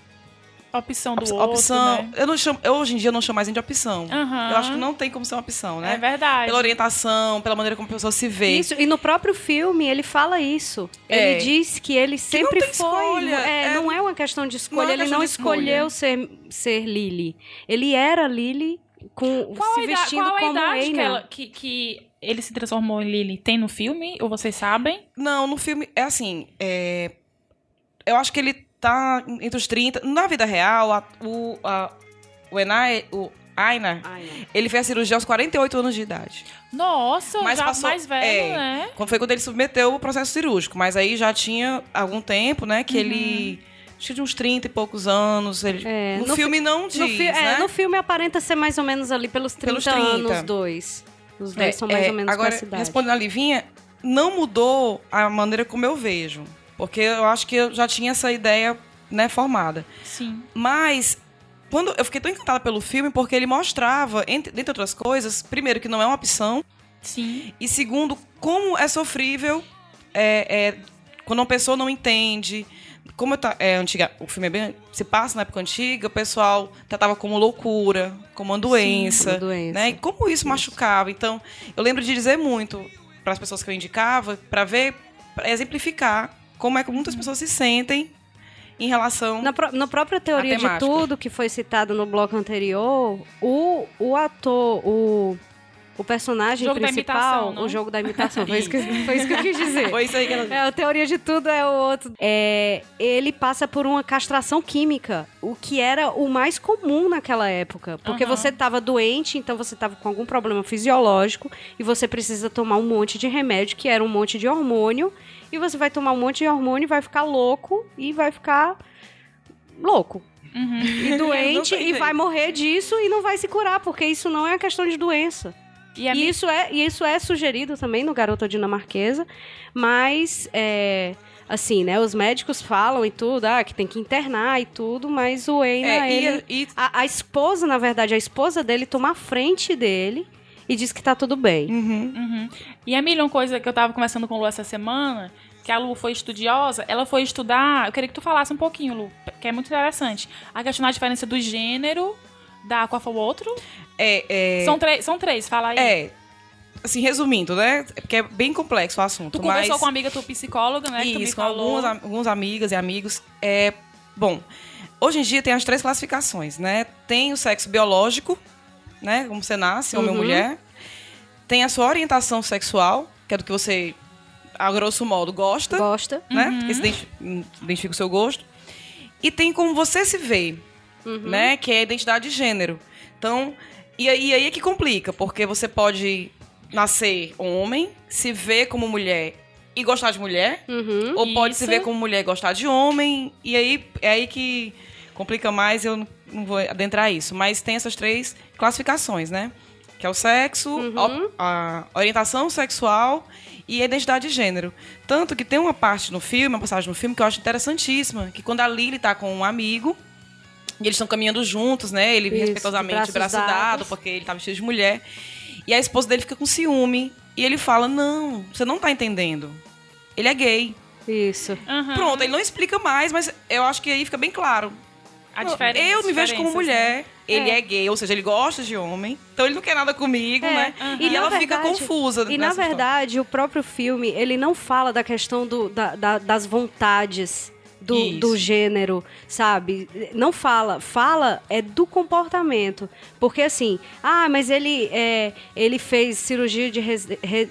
Opção do op- outro, opção. né? Eu não chamo, eu hoje em dia eu não chamo mais de opção. Aham. Eu acho que não tem como ser uma opção, né? É verdade. Pela orientação, pela maneira como a pessoa se vê. Isso, e no próprio filme ele fala isso. É. Ele diz que ele sempre tem foi. escolha, é, é- Não é uma questão de escolha, Não é ele não escolha. escolheu ser, ser Lily. Ele era Lily com, Qual se a idade, vestindo qual a como idade que, ela- que, que ele se transformou em Lily? Tem no filme? Ou vocês sabem? Não, no filme é assim. é, eu acho que ele tá entre os 30. Na vida real, a- o, a- o Enai, o Aina, ele fez a cirurgia aos 48 anos de idade. Nossa, Mas já passou- mais velho, é. né? Quando foi quando ele submeteu o processo cirúrgico. Mas aí já tinha algum tempo, né, que ele acho que de uns 30 e poucos anos. Ele, É, no, no filme não diz, no, fi- é, né? no filme aparenta ser mais ou menos ali pelos 30, Pelos 30. anos, dois. Os dois É, são mais é, ou menos Agora, respondendo a Livinha, não mudou a maneira como eu vejo. Porque eu acho que eu já tinha essa ideia né, formada. Sim. Mas quando eu fiquei tão encantada pelo filme porque ele mostrava, entre, dentre outras coisas, primeiro que não é uma opção Sim. e segundo como é sofrível é, é, quando uma pessoa não entende. Como tá, é antiga, o filme é bem, se passa na época antiga, o pessoal tratava como loucura, como uma doença, como doença. né? E como isso, machucava. Então, eu lembro de dizer muito para as pessoas que eu indicava, para ver, para exemplificar como é que muitas pessoas se sentem em relação Na, pró- na própria teoria de tudo que foi citado no bloco anterior, o, o ator, o, o personagem da principal, imitação, o jogo da imitação, foi isso, que, foi isso que eu quis dizer. Foi isso aí que ela É, a teoria de tudo é o outro. É, ele passa por uma castração química, o que era o mais comum naquela época. Porque Aham. você estava doente, então você estava com algum problema fisiológico e você precisa tomar um monte de remédio, que era um monte de hormônio, e você vai tomar um monte de hormônio e vai ficar louco e vai ficar louco. Uhum. E doente e vai morrer disso e não vai se curar, porque isso não é uma questão de doença. E a E isso é, e isso é sugerido também no Garota Dinamarquesa, mas é, assim, né? Os médicos falam e tudo, ah, que tem que internar e tudo, mas o Eina, É, e- ele, e- a, a esposa, na verdade, a esposa dele toma a frente dele e diz que tá tudo bem. Uhum. Uhum. E a milhão coisa que eu tava conversando com o Lu essa semana, que a Lu foi estudiosa, ela foi estudar. Eu queria que tu falasse um pouquinho, Lu, que é muito interessante. A questionar a diferença do gênero. Da qual foi o outro? É, é, São, três são três, fala aí. é, assim, resumindo, né? É Porque é bem complexo o assunto. Tu conversou mas... com uma amiga tua psicóloga, né? que tu me Isso, com am- alguns amigas e amigos. É, bom, hoje em dia tem as três classificações, né? Tem o sexo biológico, né? Como você nasce, homem ou Uhum. mulher. Tem a sua orientação sexual, que é do que você, a grosso modo, gosta, Gosta? né? Que se identi- identifica o seu gosto. E tem como você se vê, né? Que é a identidade de gênero. Então, e aí, aí é que complica, porque você pode nascer homem, se ver como mulher e gostar de mulher, Uhum. ou pode se Isso. ver como mulher e gostar de homem, e aí é aí que complica mais, eu não- vou adentrar isso. Mas tem essas três classificações, né? Que é o sexo, a, a orientação sexual e a identidade de gênero. Tanto que tem uma parte no filme, uma passagem no filme que eu acho interessantíssima, que quando a Lily tá com um amigo, e eles estão caminhando juntos, né? Ele Isso, respeitosamente de braço dado, dados. porque ele tá vestido de mulher. E a esposa dele fica com ciúme. E ele fala: Não, você não tá entendendo. Ele é gay. Isso. Aham. Pronto, ele não explica mais, mas eu acho que aí fica bem claro. A diferença, eu me vejo como diferenças, mulher, né? ele É. é. gay, ou seja, ele gosta de homem, então ele não quer nada comigo, É, né? aham. E, E ela fica verdade- confusa. E na nessa história. verdade, o próprio filme, ele não fala da questão do, da- da- das vontades do, do gênero, sabe? Não fala. Fala é do comportamento. Porque assim, ah, mas ele, é, ele fez cirurgia de res- re-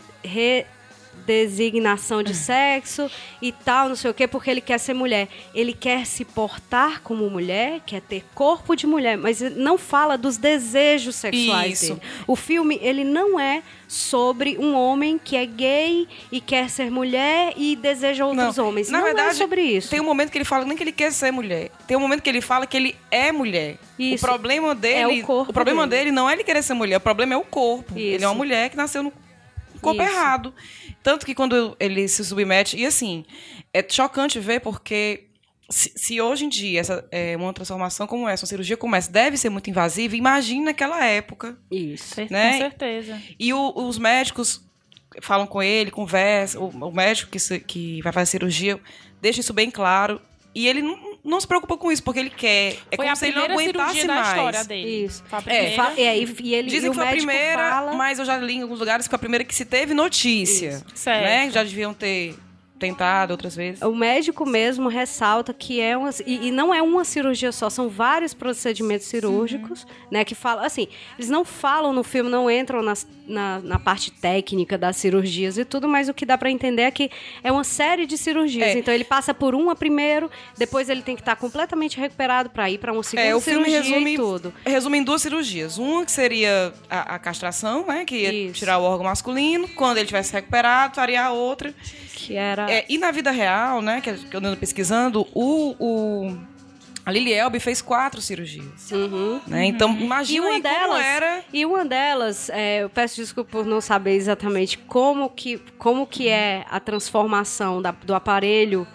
redesignação de sexo e tal, não sei o quê, porque ele quer ser mulher. Ele quer se portar como mulher, quer ter corpo de mulher, mas não fala dos desejos sexuais Isso. dele. O filme, ele não é sobre um homem que é gay e quer ser mulher e deseja outros Não, homens. Na não verdade, é sobre isso. Tem um momento que ele fala nem que ele quer ser mulher. Tem um momento que ele fala que ele é mulher. Isso. O problema dele, É o corpo problema dele. dele. não é ele querer ser mulher, o problema é o corpo. Isso. Ele é uma mulher que nasceu no corpo Isso. errado. Tanto que quando ele se submete, e assim, é chocante ver porque se, se hoje em dia essa é uma transformação como essa, uma cirurgia como essa, deve ser muito invasiva, imagine naquela época. Isso. Né? Com certeza. E o- os médicos falam com ele, conversam. O, o médico que, se- que vai fazer a cirurgia deixa isso bem claro. E ele não, não se preocupa com isso, porque ele quer. É Foi como a se ele não primeira aguentasse mais. história dele. Isso. Foi a É, primeira. É, e, e ele, Dizem e o que foi a primeira, fala... mas eu já li em alguns lugares que foi a primeira que se teve notícia. Isso. Certo. Né? Já deviam ter tentado outras vezes. O médico mesmo ressalta que é uma. E, e não é uma cirurgia só, são vários procedimentos cirúrgicos, né? Que falam. Assim, eles não falam no filme, não entram nas- na, na parte técnica das cirurgias e tudo, mas o que dá pra entender é que é uma série de cirurgias. É. Então ele passa por uma primeiro, depois ele tem que estar completamente recuperado pra ir pra uma segunda É, o filme resume, tudo. resume em duas cirurgias. Uma que seria a, a castração, né? Que ia Isso. tirar o órgão masculino. Quando ele tivesse recuperado, faria a outra. Que era. É, e na vida real, né, que eu ando pesquisando, o, o, a Lily Elbe fez quatro cirurgias. Uhum. Né? Então, E imagina uma aí como delas, era... e uma delas, é, eu peço desculpa por não saber exatamente como que, como que é a transformação da- do aparelho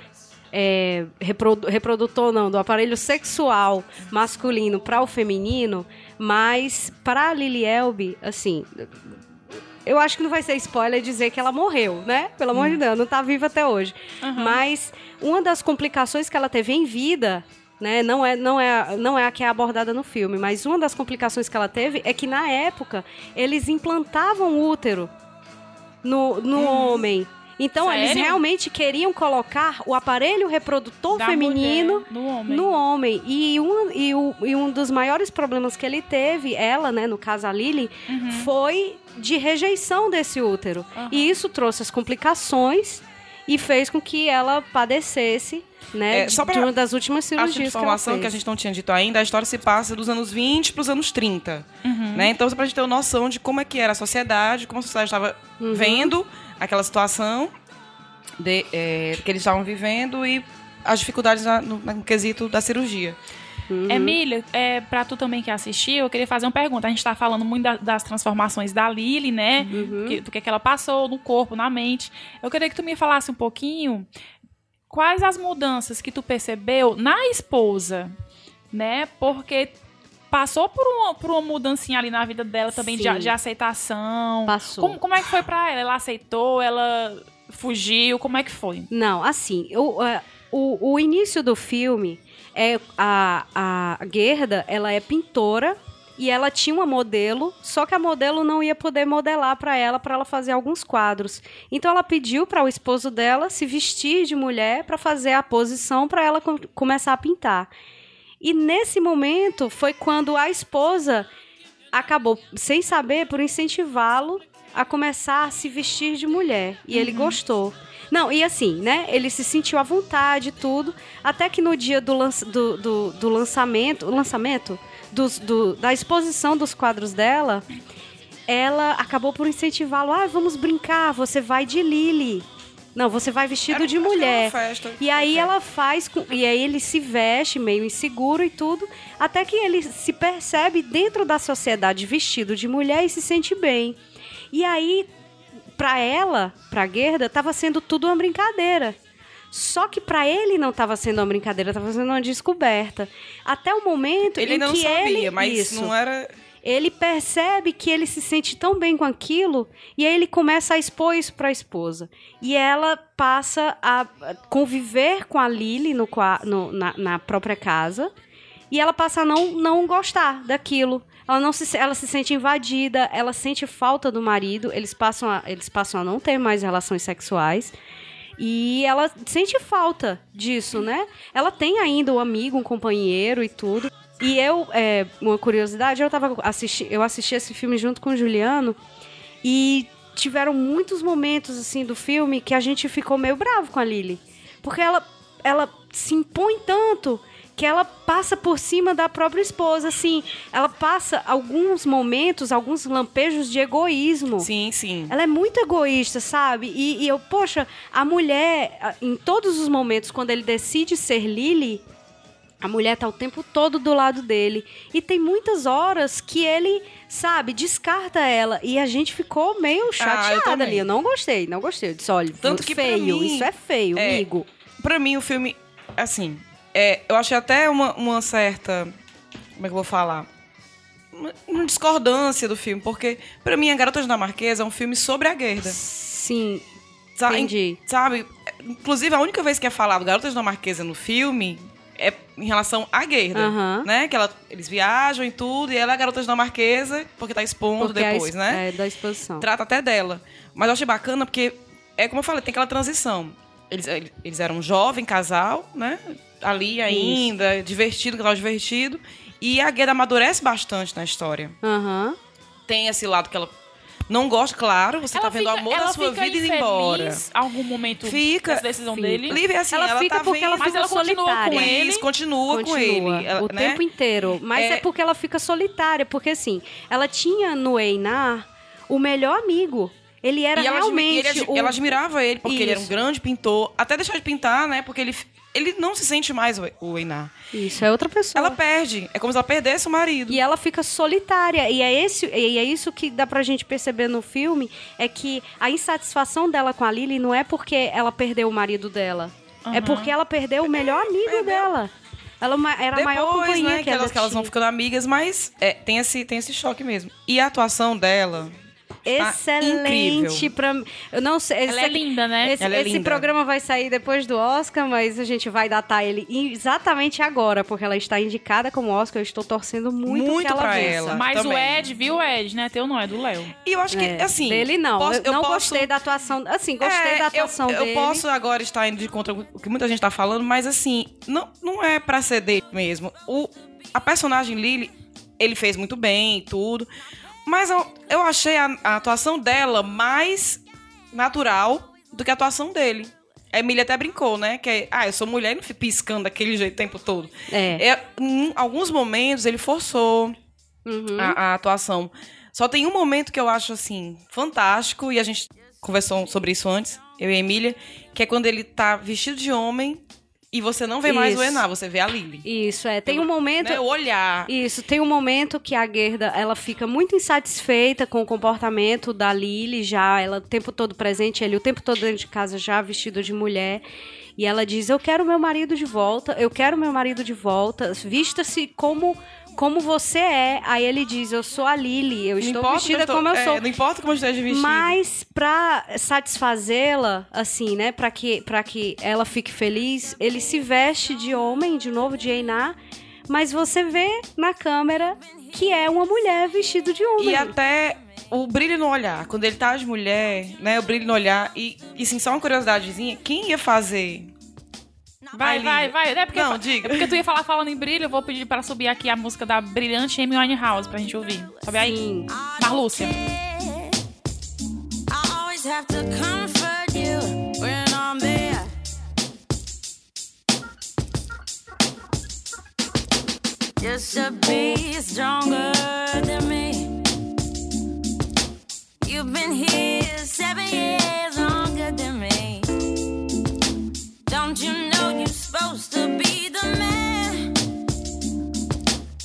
é, reprodu- reprodutor, não, do aparelho sexual masculino para o feminino, mas para a Lily Elbe, assim, eu acho que não vai ser spoiler dizer que ela morreu, né? Pelo amor de Deus, não tá viva até hoje. Mas uma das complicações que ela teve em vida, né, não é, não, é, não é a que é abordada no filme, mas uma das complicações que ela teve é que na época eles implantavam útero no, no homem. Então eles Sério? realmente queriam colocar o aparelho reprodutor Da feminino no homem. no homem. E um, e, o- e um dos maiores problemas que ele teve, ela, né, no caso a Lily, Uhum. foi de rejeição desse útero. E isso trouxe as complicações e fez com que ela padecesse, né, É, só pra- de uma das últimas cirurgias de que informação que, fez. a gente não tinha dito ainda, a história se passa dos anos 20 para os anos 30. Uhum. Né? Então, só pra gente ter uma noção de como é que era a sociedade, como a sociedade estava Uhum. vendo aquela situação de, é, que eles estavam vivendo e as dificuldades na- no, no quesito da cirurgia. Uhum. Emília, é, pra tu também que assistiu, eu queria fazer uma pergunta. A gente tá falando muito da- das transformações da Lily, né? Uhum. Que- do que, que ela passou no corpo, na mente. Eu queria que tu me falasse um pouquinho quais as mudanças que tu percebeu na esposa, né? Porque passou por uma, por uma mudancinha ali na vida dela também de, de aceitação. Passou. Como, como é que foi pra ela? Ela aceitou? Ela fugiu? Como é que foi? Não, assim, o, é, o, o início do filme é a, a Gerda, ela é pintora e ela tinha uma modelo, só que a modelo não ia poder modelar para ela para ela fazer alguns quadros. Então ela pediu para o esposo dela se vestir de mulher para fazer a posição para ela com- começar a pintar. E nesse momento foi quando a esposa acabou, sem saber, por incentivá-lo a começar a se vestir de mulher. E ele gostou. Não, e assim, né? Ele se sentiu à vontade e tudo. Até que no dia do, lança- do, do, do lançamento. O lançamento? Dos, do, da exposição dos quadros dela, ela acabou por incentivá-lo. Ah, vamos brincar, você vai de Lily. Não, você vai vestido Era- de mulher. festa. E aí ela faz com, e aí ele se veste meio inseguro e tudo, até que ele se percebe dentro da sociedade vestido de mulher e se sente bem. E aí pra ela, pra Gerda, tava sendo tudo uma brincadeira. Só que pra ele não tava sendo uma brincadeira, tava sendo uma descoberta. Até o momento Ele em não que sabia, ele mas isso, não era. Ele percebe que ele se sente tão bem com aquilo e aí ele começa a expor isso para a esposa. E ela passa a conviver com a Lily no, no- na, na própria casa e ela passa a não, não gostar daquilo. Ela, não se, ela se sente invadida, ela sente falta do marido, eles passam a, eles passam a não ter mais relações sexuais. E ela sente falta disso, né? Ela tem ainda um amigo, um companheiro e tudo. E eu, é, uma curiosidade, eu tava assisti, eu assisti esse filme junto com o Juliano e tiveram muitos momentos assim do filme que a gente ficou meio bravo com a Lily, porque ela ela se impõe tanto que ela passa por cima da própria esposa, assim, ela passa alguns momentos, alguns lampejos de egoísmo. Sim, sim. Ela é muito egoísta, sabe? E, e eu, poxa, a mulher, em todos os momentos, quando ele decide ser Lily, a mulher tá o tempo todo do lado dele. E tem muitas horas que ele, sabe, descarta ela. E a gente ficou meio chateada também. ali. Eu não gostei, não gostei. Eu disse, olha, Tanto que feio, mim, isso é feio, é, amigo. Pra mim, o filme, assim, é, eu achei até uma, uma certa. Como é que eu vou falar? Uma, uma discordância do filme, porque, pra mim, A Garota Dinamarquesa é um filme sobre a Gerda. Sim, Sa- entendi. Sabe? Inclusive, a única vez que é falado Garota Dinamarquesa no filme é em relação à Gerda, Aham. né? Que ela, eles viajam e tudo, e ela é a Garota Dinamarquesa, porque tá expondo Porque a depois, es- né? É, da exposição. trata até dela. Mas eu achei bacana porque, é como eu falei, tem aquela transição. Eles, eles eram um jovem casal, né? Ali ainda, divertido, casal divertido. E a Gueda amadurece bastante na história. Aham. Tem esse lado que ela não gosta, claro. Você tá vendo o amor ela da sua vida infeliz embora. algum momento Fica. decisão Fica. dele. Lívia, assim, ela, ela, fica tá porque ela vendo... fica Mas ela continua solitária. com ele. Isso, continua, com Continua, ele. ela- o né? tempo inteiro. Mas é... É- porque ela fica solitária. Porque, assim, ela tinha no Einar o melhor amigo. Ele era e ela, admi- realmente ele ad- o- ela admirava ele, porque ele era um Isso. grande pintor. Até deixar de pintar, né? Porque ele, ele não se sente mais o, Einar. Isso, é outra pessoa. Ela perde. É como se ela perdesse o marido. E ela fica solitária. E é, esse, e é isso que dá pra gente perceber no filme: é que a insatisfação dela com a Lily não é porque ela perdeu o marido dela. É porque ela perdeu o melhor amigo dela. Ela ma- era a maior Depois, companhia né, que, que, ela elas, que elas vão ficando amigas, mas é, tem, esse, tem esse choque mesmo. E a atuação dela. Tá Excelente pra Eu não sei. Ela esse é linda, né? Esse, Ela é esse linda. programa vai sair depois do Oscar, mas a gente vai datar ele exatamente agora, porque ela está indicada como Oscar. Eu estou torcendo muito, Muito que ela pra vença. ela. Mas o também. Ed, viu, Ed, né? Teu não é do Léo. E eu acho que, É, assim. dele não. posso- eu não posso- gostei da atuação. Assim, gostei É, da atuação eu, dele. Eu posso agora estar indo de contra o que muita gente tá falando, mas assim, não, não é pra ser dele mesmo. O, a personagem Lily, ele fez muito bem e tudo. Mas eu, achei a, a atuação dela mais natural do que a atuação dele. A Emília até brincou, né? Que é, ah, eu sou mulher e não fico piscando daquele jeito o tempo todo. É. É, em alguns momentos ele forçou Uhum. a, a atuação. Só tem um momento que eu acho, assim, fantástico, e a gente conversou sobre isso antes, eu e a Emília, que é quando ele tá vestido de homem e você não vê mais o Isso. Enar, você vê a Lily. Isso, é. Tem um momento. Né, o olhar. Isso, tem um momento que a Gerda, ela fica muito insatisfeita com o comportamento da Lily, já, ela o tempo todo presente, ele o tempo todo dentro de casa já vestido de mulher. E ela diz: "Eu quero meu marido de volta, eu quero meu marido de volta, vista-se como como você é". Aí ele diz: "Eu sou a Lily, eu Não estou vestida estou- como eu é, sou". Não importa como eu esteja vestido. Mas pra satisfazê-la, assim, né, Pra que para que ela fique feliz, ele se veste de homem de novo de Einar, mas você vê na câmera que é uma mulher vestida de homem. E até o brilho no olhar. Quando ele tá de mulher, né? O brilho no olhar. E, e sim, só uma curiosidadezinha. Quem ia fazer... Vai, Ai, vai, vai. É porque, Não, é diga. porque tu ia falar falando em brilho, eu vou pedir pra subir aqui a música da brilhante Amy Winehouse pra gente ouvir. Sobe aí. Marlúcia. I always have to comfort you when I'm there. Just to be stronger than me. You've been here seven years longer than me. Don't you know you're supposed to be the man?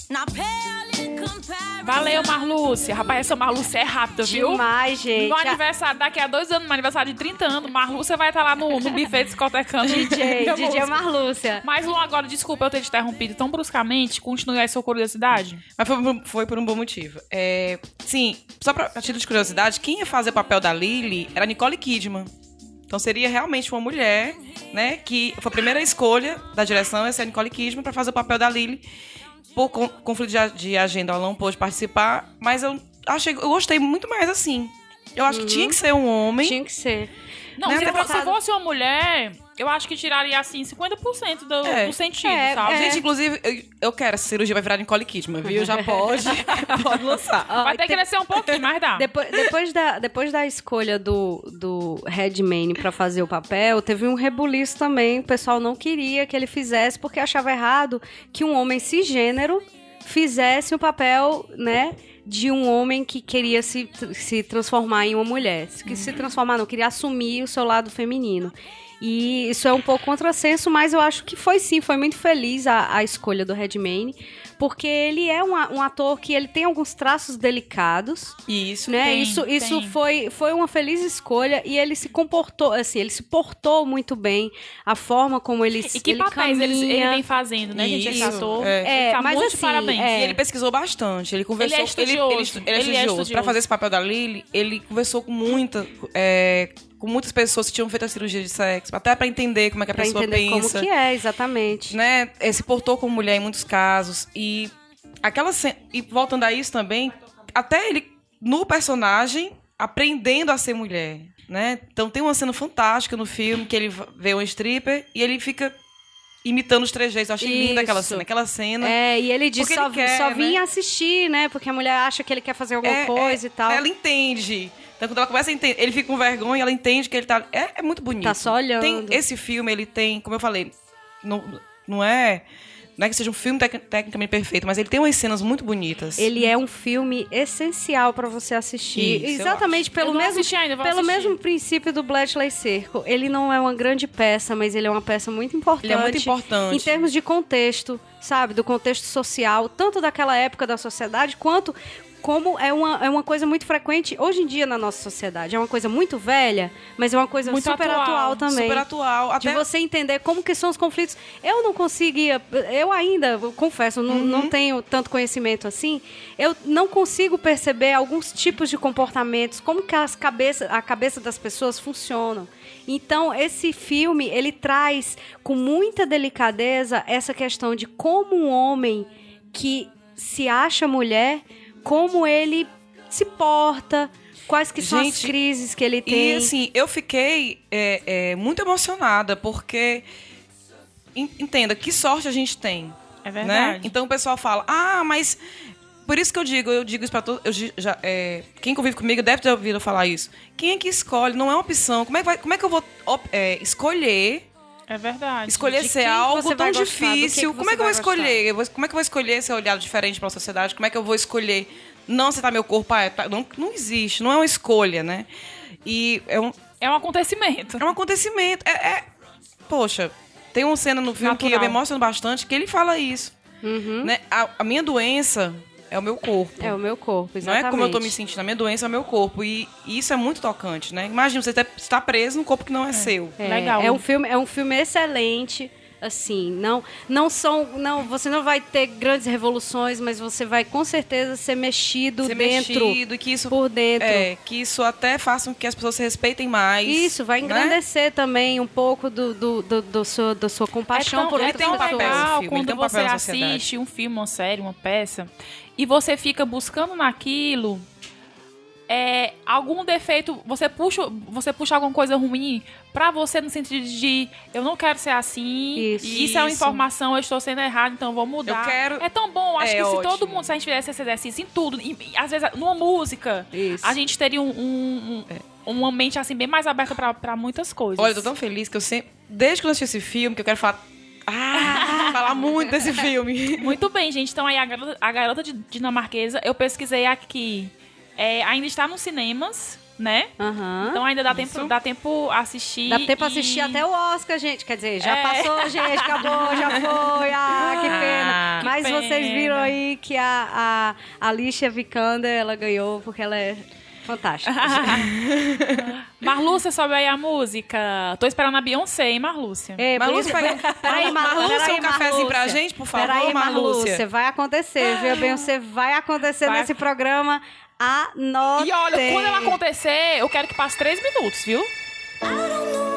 Now pale in comparison. Valeu, Marlúcia. Rapaz, essa Marlúcia é rápida, viu? Demais, gente. No aniversário, daqui a dois anos, no aniversário de 30 anos, Marlúcia vai estar lá no, no buffet discotecando. DJ, DJ música. Marlúcia. Mas, Lu, agora, desculpa eu ter te interrompido tão bruscamente. Continue aí sua curiosidade. Mas foi, por- foi por um bom motivo. É, sim, só pra, a título de curiosidade, quem ia fazer o papel da Lily era a Nicole Kidman. Então seria realmente uma mulher, né? Que foi a primeira escolha da direção, essa é a Nicole Kidman, pra fazer o papel da Lily. Por con- conflito de, agenda, ela não pôde participar, mas eu achei, eu gostei muito mais assim. Eu acho que tinha que ser um homem. Tinha que ser. Não, Né, se, fosse uma mulher, eu acho que tiraria, assim, 50% do, É. do sentido, É, sabe? Gente, inclusive, eu, eu quero essa cirurgia vai virar Nicole Kidman, viu? Já pode, pode lançar. Ó, Vai ter que crescer um pouquinho, mas dá. Depois, depois, da, depois da escolha do, do Redmayne pra fazer o papel, teve um rebuliço também. O pessoal não queria que ele fizesse, porque achava errado que um homem cisgênero fizesse o papel, né? De um homem que queria se, se transformar em uma mulher. Que se transformar, não, queria assumir o seu lado feminino. E isso é um pouco contrassenso, mas eu acho que foi sim, foi muito feliz a, a escolha do Redmayne, porque ele é um, um ator que ele tem alguns traços delicados, Isso. né? Tem, isso isso tem. foi, foi uma feliz escolha e ele se comportou, assim, ele se portou muito bem, a forma como ele E que ele papéis ele, ele vem fazendo, né, gente? Esse Isso, ator. é. Ele É, tá mas muito assim, de parabéns. é. E ele pesquisou bastante, ele conversou... Ele é estudioso. Ele, ele, ele é Ele é estudioso. estudioso. Pra fazer esse papel da Lily, ele conversou com muita... é, com muitas pessoas que tinham feito a cirurgia de sexo, até pra entender como é que a Pra pessoa entender pensa. como que é, exatamente. né, eh, se portou como mulher em muitos casos e aquela e voltando a isso também, até ele no personagem aprendendo a ser mulher, né? Então tem uma cena fantástica no filme que ele vê um stripper e ele fica imitando os trejeitos. Eu achei linda aquela cena, aquela cena. É, e ele diz só, ele quer, só né? vim assistir, né? Porque a mulher acha que ele quer fazer alguma É, coisa é, e tal. Ela entende. Então, quando ela começa a entender, ele fica com vergonha, ela entende que ele tá. É, é muito bonito. Tá só olhando. Tem, esse filme, ele tem, como eu falei, não, não é Não é que seja um filme tec- tecnicamente perfeito, mas ele tem umas cenas muito bonitas. Ele é um filme essencial pra você assistir. Isso, Exatamente pelo mesmo ainda, pelo assistir. mesmo princípio do Bletchley Circle. Ele não é uma grande peça, mas ele é uma peça muito importante. Ele é muito importante. Em termos de contexto, sabe, do contexto social, tanto daquela época da sociedade quanto como é uma, é uma coisa muito frequente hoje em dia na nossa sociedade. É uma coisa muito velha, mas é uma coisa Muito super atual, atual, também. Super atual. De Até você entender como que são os conflitos. Eu não conseguia, eu ainda, eu confesso, não, Uhum. não tenho tanto conhecimento assim. Eu não consigo perceber alguns tipos de comportamentos, como que as cabeça, a cabeça das pessoas funcionam. Então, esse filme, ele traz com muita delicadeza essa questão de como um homem que se acha mulher, como ele se porta, quais que são as crises que ele tem. E assim, eu fiquei é, é, muito emocionada, porque en- entenda, que sorte a gente tem. É né? verdade. Então o pessoal fala, ah, mas. Por isso que eu digo, eu digo isso pra todos. eu gi- já, é, quem convive comigo deve ter ouvido eu falar isso. Quem é que escolhe? Não é uma opção. Como é que, vai- como é que eu vou op- é, escolher É verdade. escolher De ser algo tão gostar, difícil. que como é que eu vou gostar? escolher? Vou- Como é que eu vou escolher ser olhado diferente pela sociedade? Como é que eu vou escolher não aceitar meu corpo? Ah, tá- não, não existe, não é uma escolha, né? E é um, É um acontecimento. é um acontecimento. É, é- Poxa, tem uma cena no filme que eu Natural. me emociono bastante que ele fala isso. Né? A, a minha doença é o meu corpo. É o meu corpo, Não exatamente. é como eu tô me sentindo. A minha doença é o meu corpo. E, isso é muito tocante, né? Imagina, você estar preso num corpo que não é, seu. É, Legal. É um filme, é um filme excelente. Assim, não, não são, não, você não vai ter grandes revoluções, mas você vai com certeza ser mexido Ser dentro, mexido, que isso por dentro. É, que isso até faça com que as pessoas se respeitem mais. Isso vai né? engrandecer também um pouco do, do, do, do seu, da sua compaixão é tão, por é outras tão um papel pessoas. legal filme, quando tem um papel você assiste um filme, uma série, uma peça, e você fica buscando naquilo é, algum defeito, você puxa, você puxa alguma coisa ruim pra você no sentido de eu não quero ser assim, Isso. isso, é uma Isso. informação, eu estou sendo errado, então vou mudar. Eu quero- É tão bom, acho É que se ótimo. todo mundo, se a gente fizesse esse exercício em tudo, e, às vezes numa música, Isso. a gente teria um, um- um- uma mente assim bem mais aberta pra, pra muitas coisas. Olha, eu tô tão feliz que eu sempre. Desde que eu assisti esse filme, que eu quero falar. Ah, falar muito desse filme. Muito bem, gente. Então aí a garota, a garota de dinamarquesa, eu pesquisei aqui. É, ainda está nos cinemas, né? Aham. Então ainda dá tempo, dá tempo assistir. Dá tempo e- assistir até o Oscar, gente. Quer dizer, já É. passou, gente, acabou, já foi. Ah, que pena. Ah, que Mas vocês pena. viram aí que a, a Alicia Vikander, ela ganhou porque ela é fantástica. Marlúcia, sobe aí a música. Tô esperando a Beyoncé, hein, Marlúcia? Por Marlúcia, pega- Peraí, Mar- Marlúcia, peraí, um cafezinho pra gente, por favor, Peraí, Marlúcia. Marlúcia. Vai acontecer, viu? Beyoncé vai acontecer Vai. nesse programa. Anotem. E olha, quando ela acontecer, eu quero que passe três minutos, viu? Out on the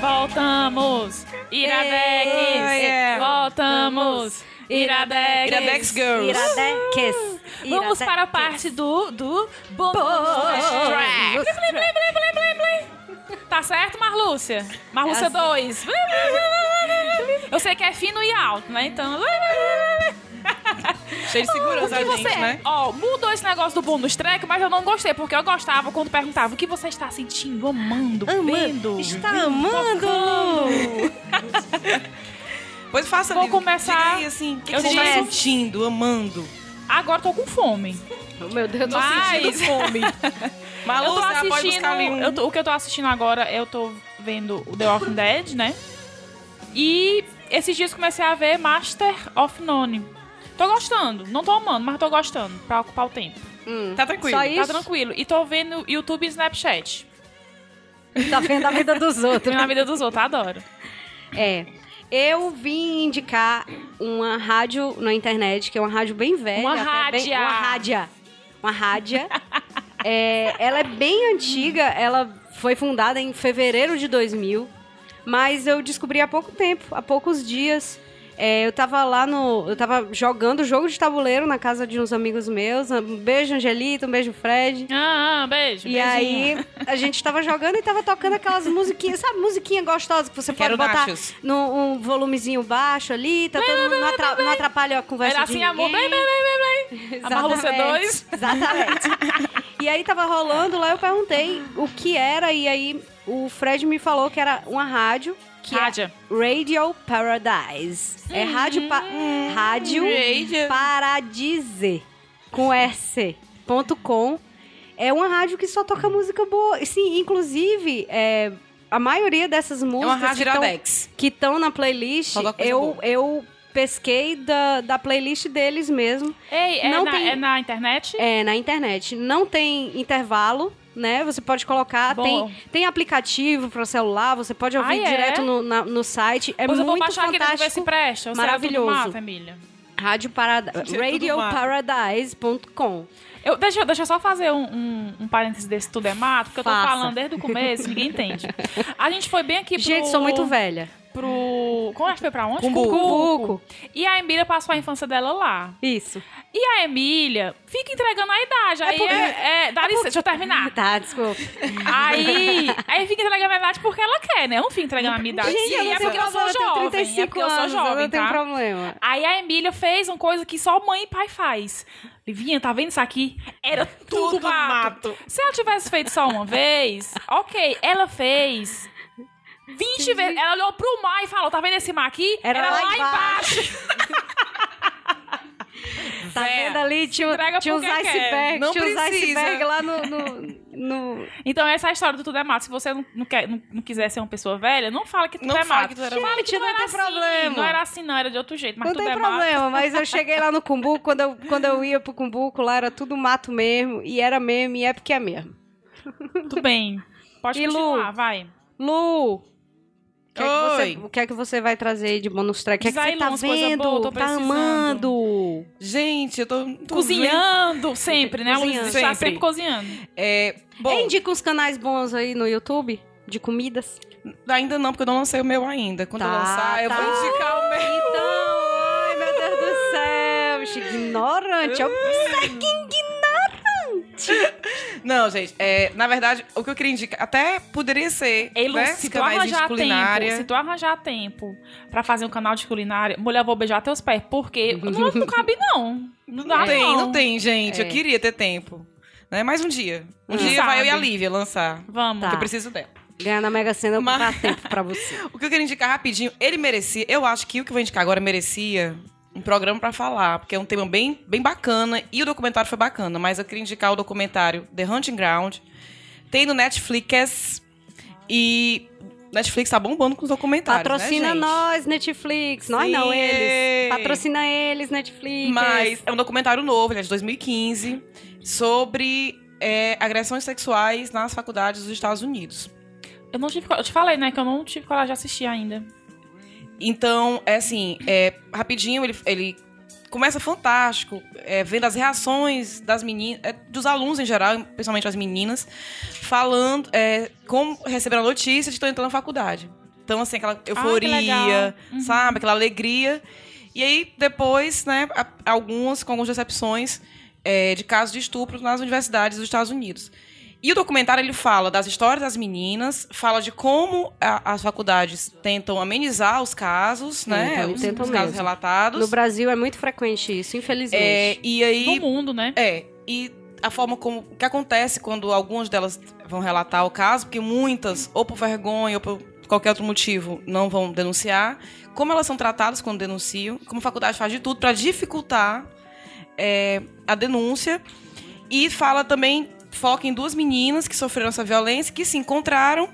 Voltamos! Iradex! Oi, é. Voltamos! Iradex. Iradex Girls. Iradex. Vamos Iradex. para a parte do, do Bônus track. Blim, blim, blim. Tá certo, Marlúcia? Marlúcia É 2. Eu sei que é fino e alto, né? Então... Cheio de segurança, O que a gente, você... né? Ó, mudou esse negócio do bônus track, mas eu não gostei, porque eu gostava quando perguntava o que você está sentindo, amando, vendo. Está amando! Pois faça Vou ali, começar- diga aí, assim, o que, que você está sentindo, amando? Agora tô com fome. Meu Deus, eu tô Mas- sentindo fome. Malu, eu tô assistindo. um... eu tô- o que eu tô assistindo agora, eu tô vendo o The Walking Dead, né? E esses dias comecei a ver Master of None. Tô gostando. Não tô amando, mas tô gostando. Pra ocupar o tempo. Hum, Tá tranquilo. Só Tá isso? tranquilo. E tô vendo YouTube e Snapchat. Tá vendo a vida dos outros. Na vida dos outros, adoro. É. Eu vim indicar uma rádio na internet, que é uma rádio bem velha. Uma até bem- rádia. uma rádia. Uma rádia. É, ela é bem antiga, ela foi fundada em fevereiro de 2000, mas eu descobri há pouco tempo, há poucos dias. É, eu tava lá no. Eu tava jogando jogo de tabuleiro na casa de uns amigos meus. Um beijo, Angelita, um beijo, Fred. Ah, ah, beijo. E beijinho. aí, a gente tava jogando e tava tocando aquelas musiquinhas, sabe, musiquinha gostosa que você Quero pode botar nachos. num um volumezinho baixo ali, tá todo mundo, não, atra- não atrapalha a conversa Era de assim, amor. Blém, ninguém. blém, blém, blém. A Marlúcia Exatamente. 2. Exatamente. e aí tava rolando lá, eu perguntei o que era, e aí o Fred me falou que era uma rádio. Que Rádio. é Radio Paradise. É rádio, pa rádio Radio. Paradise. Com S. Ponto com. É uma rádio que só toca música boa. Sim, inclusive, é, a maioria dessas É uma músicas rádio que estão na playlist, eu, boa. eu pesquei da, da playlist deles mesmo. Ei, é, Não na, tem- é na internet? É, na internet. Não tem intervalo, né? Você pode colocar. Bom. Tem, tem aplicativo para celular, você pode ouvir Ah, é? direto no, na- no site. É Pois eu vou muito baixar aqui pra ver se fantástico. presta. Maravilhoso. É tudo mato, Emília. Rádio Parada radioparadise.com. Eu, deixa, eu- deixa eu só fazer um, um, um parênteses desse tudo é mato, porque eu tô Faça. falando desde o começo, ninguém entende. A gente foi bem aqui pro... Gente, sou muito velha. Pro... Como é que foi pra onde? Cumbuco. Cumbuco. E a Emília passou a infância dela lá. Isso. E a Emília fica entregando a idade. Aí porque- é... é- dá licença, deixa eu terminar. Tá, desculpa. Aí, aí fica entregando a idade porque ela quer, né? Eu não fico entregando a minha idade. Gente, eu Sim, não é porque eu sou eu jovem. 35 é porque eu sou eu jovem, não tenho tá? problema. Aí a Emília fez uma coisa que só mãe e pai faz. Livinha, tá vendo isso aqui? Era tudo, Tudo mato. mato. Se ela tivesse feito só uma vez, ok, ela fez 20 vezes. Ela olhou pro mar e falou: tá vendo esse mar aqui? Era lá embaixo. Tá Véia, vendo ali? Tinha, tinha uns porque quer. icebergs. Não Tinha uns precisa. icebergs lá no, no, no- Então, essa é a história do Tudo é Mato. Se você não, não quer, não, não quiser ser uma pessoa velha, não fala que tudo Não é mato. que tudo era Fala mato. que não Não era tem assim. problema. Não era assim, não. Era de outro jeito. Mas Não tudo tem é problema, mas eu cheguei lá no Cumbuco, quando eu, quando eu ia pro Cumbuco, lá era tudo mato mesmo, e era mesmo, e é porque é mesmo. mato. Tudo bem. Pode E, Lu? continuar, vai. Lu, que, é que você, o que é que você vai trazer aí de bônus track? O que é que você tá vendo? boas, tô tá precisando. amando? Gente, eu tô... tô Cozinhando sempre, né? A Cozinhando. Luísa está Sempre. sempre cozinhando. vendo- É, bom, indica uns canais bons aí no YouTube, de comidas. ainda não, porque eu não lancei o meu ainda. Quando eu Tá, lançar, eu tá. vou indicar o meu. Então, ai meu Deus do céu, ignorante, obseque ignorante. Não, gente, é, na verdade, o que eu queria indicar, até poderia ser, Ei, Lu, né, se tu arranjar tempo, culinária. se tu arranjar tempo pra fazer um canal de culinária, mulher, eu vou beijar teus pés, porque não, não cabe não. Não dá Não tem, não. não tem, gente. É. Eu queria ter tempo. Né? Mais um dia. Um Quem dia vai eu e a sabe? Lívia lançar. Vamos. Tá. Que eu preciso dela. Ganhar na Mega Sena eu vou Mas- dar tempo pra você. O que eu queria indicar rapidinho, ele merecia. Eu acho que o que eu vou indicar agora merecia um programa pra falar, porque é um tema bem, bem bacana e o documentário foi bacana. Mas eu queria indicar o documentário The Hunting Ground. Tem no Netflix e Netflix tá bombando com os documentários. Patrocina né, gente? nós, Netflix. Nós não, Sim. eles. Patrocina eles, Netflix. Mas é um documentário novo, ele é de 2015, sobre é, agressões sexuais nas faculdades dos Estados Unidos. Eu não tive, eu te falei, né, que eu não tive coragem de assistir ainda. Então, é assim, é, rapidinho ele, ele começa fantástico, é, vendo as reações das meninas, é, dos alunos em geral, principalmente as meninas, falando é, como receberam a notícia de estão entrando na faculdade. Então, assim, aquela euforia, legal. Uhum. sabe? Aquela alegria. E aí, depois, né, algumas, com algumas decepções é, de casos de estupro nas universidades dos Estados Unidos. E o documentário ele fala das histórias das meninas, fala de como a- as faculdades tentam amenizar os casos, né? Tentam, Os, tentam os casos mesmo. relatados. No Brasil é muito frequente isso, infelizmente. É, e aí. No mundo, né? É, e a forma como o que acontece quando algumas delas vão relatar o caso, porque muitas, ou por vergonha, ou por qualquer outro motivo, não vão denunciar, como elas são tratadas quando denunciam, como a faculdade faz de tudo para dificultar é, a denúncia. E fala também, foca em duas meninas que sofreram essa violência, que se encontraram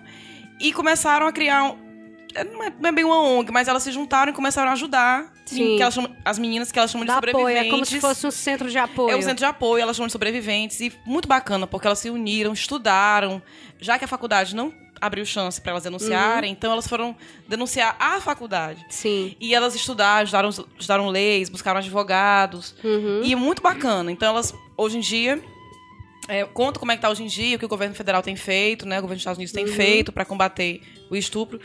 e começaram a criar. um- é, Não é, não é bem uma ONG, mas elas se juntaram e começaram a ajudar Sim. que chamam- as meninas que elas chamam de Dá apoio, sobreviventes. é como se fosse um centro de apoio. É um centro de apoio, elas chamam de sobreviventes. E muito bacana, porque elas se uniram, estudaram. Já que a faculdade não abriu chance para elas denunciarem, então elas foram denunciar a faculdade. Sim. E elas estudaram, estudaram, estudaram leis, buscaram advogados. Uhum. E é muito bacana. Então elas, hoje em dia, é, contam como é que tá hoje em dia, o que o governo federal tem feito, né? O governo dos Estados Unidos Uhum. tem feito para combater o estupro.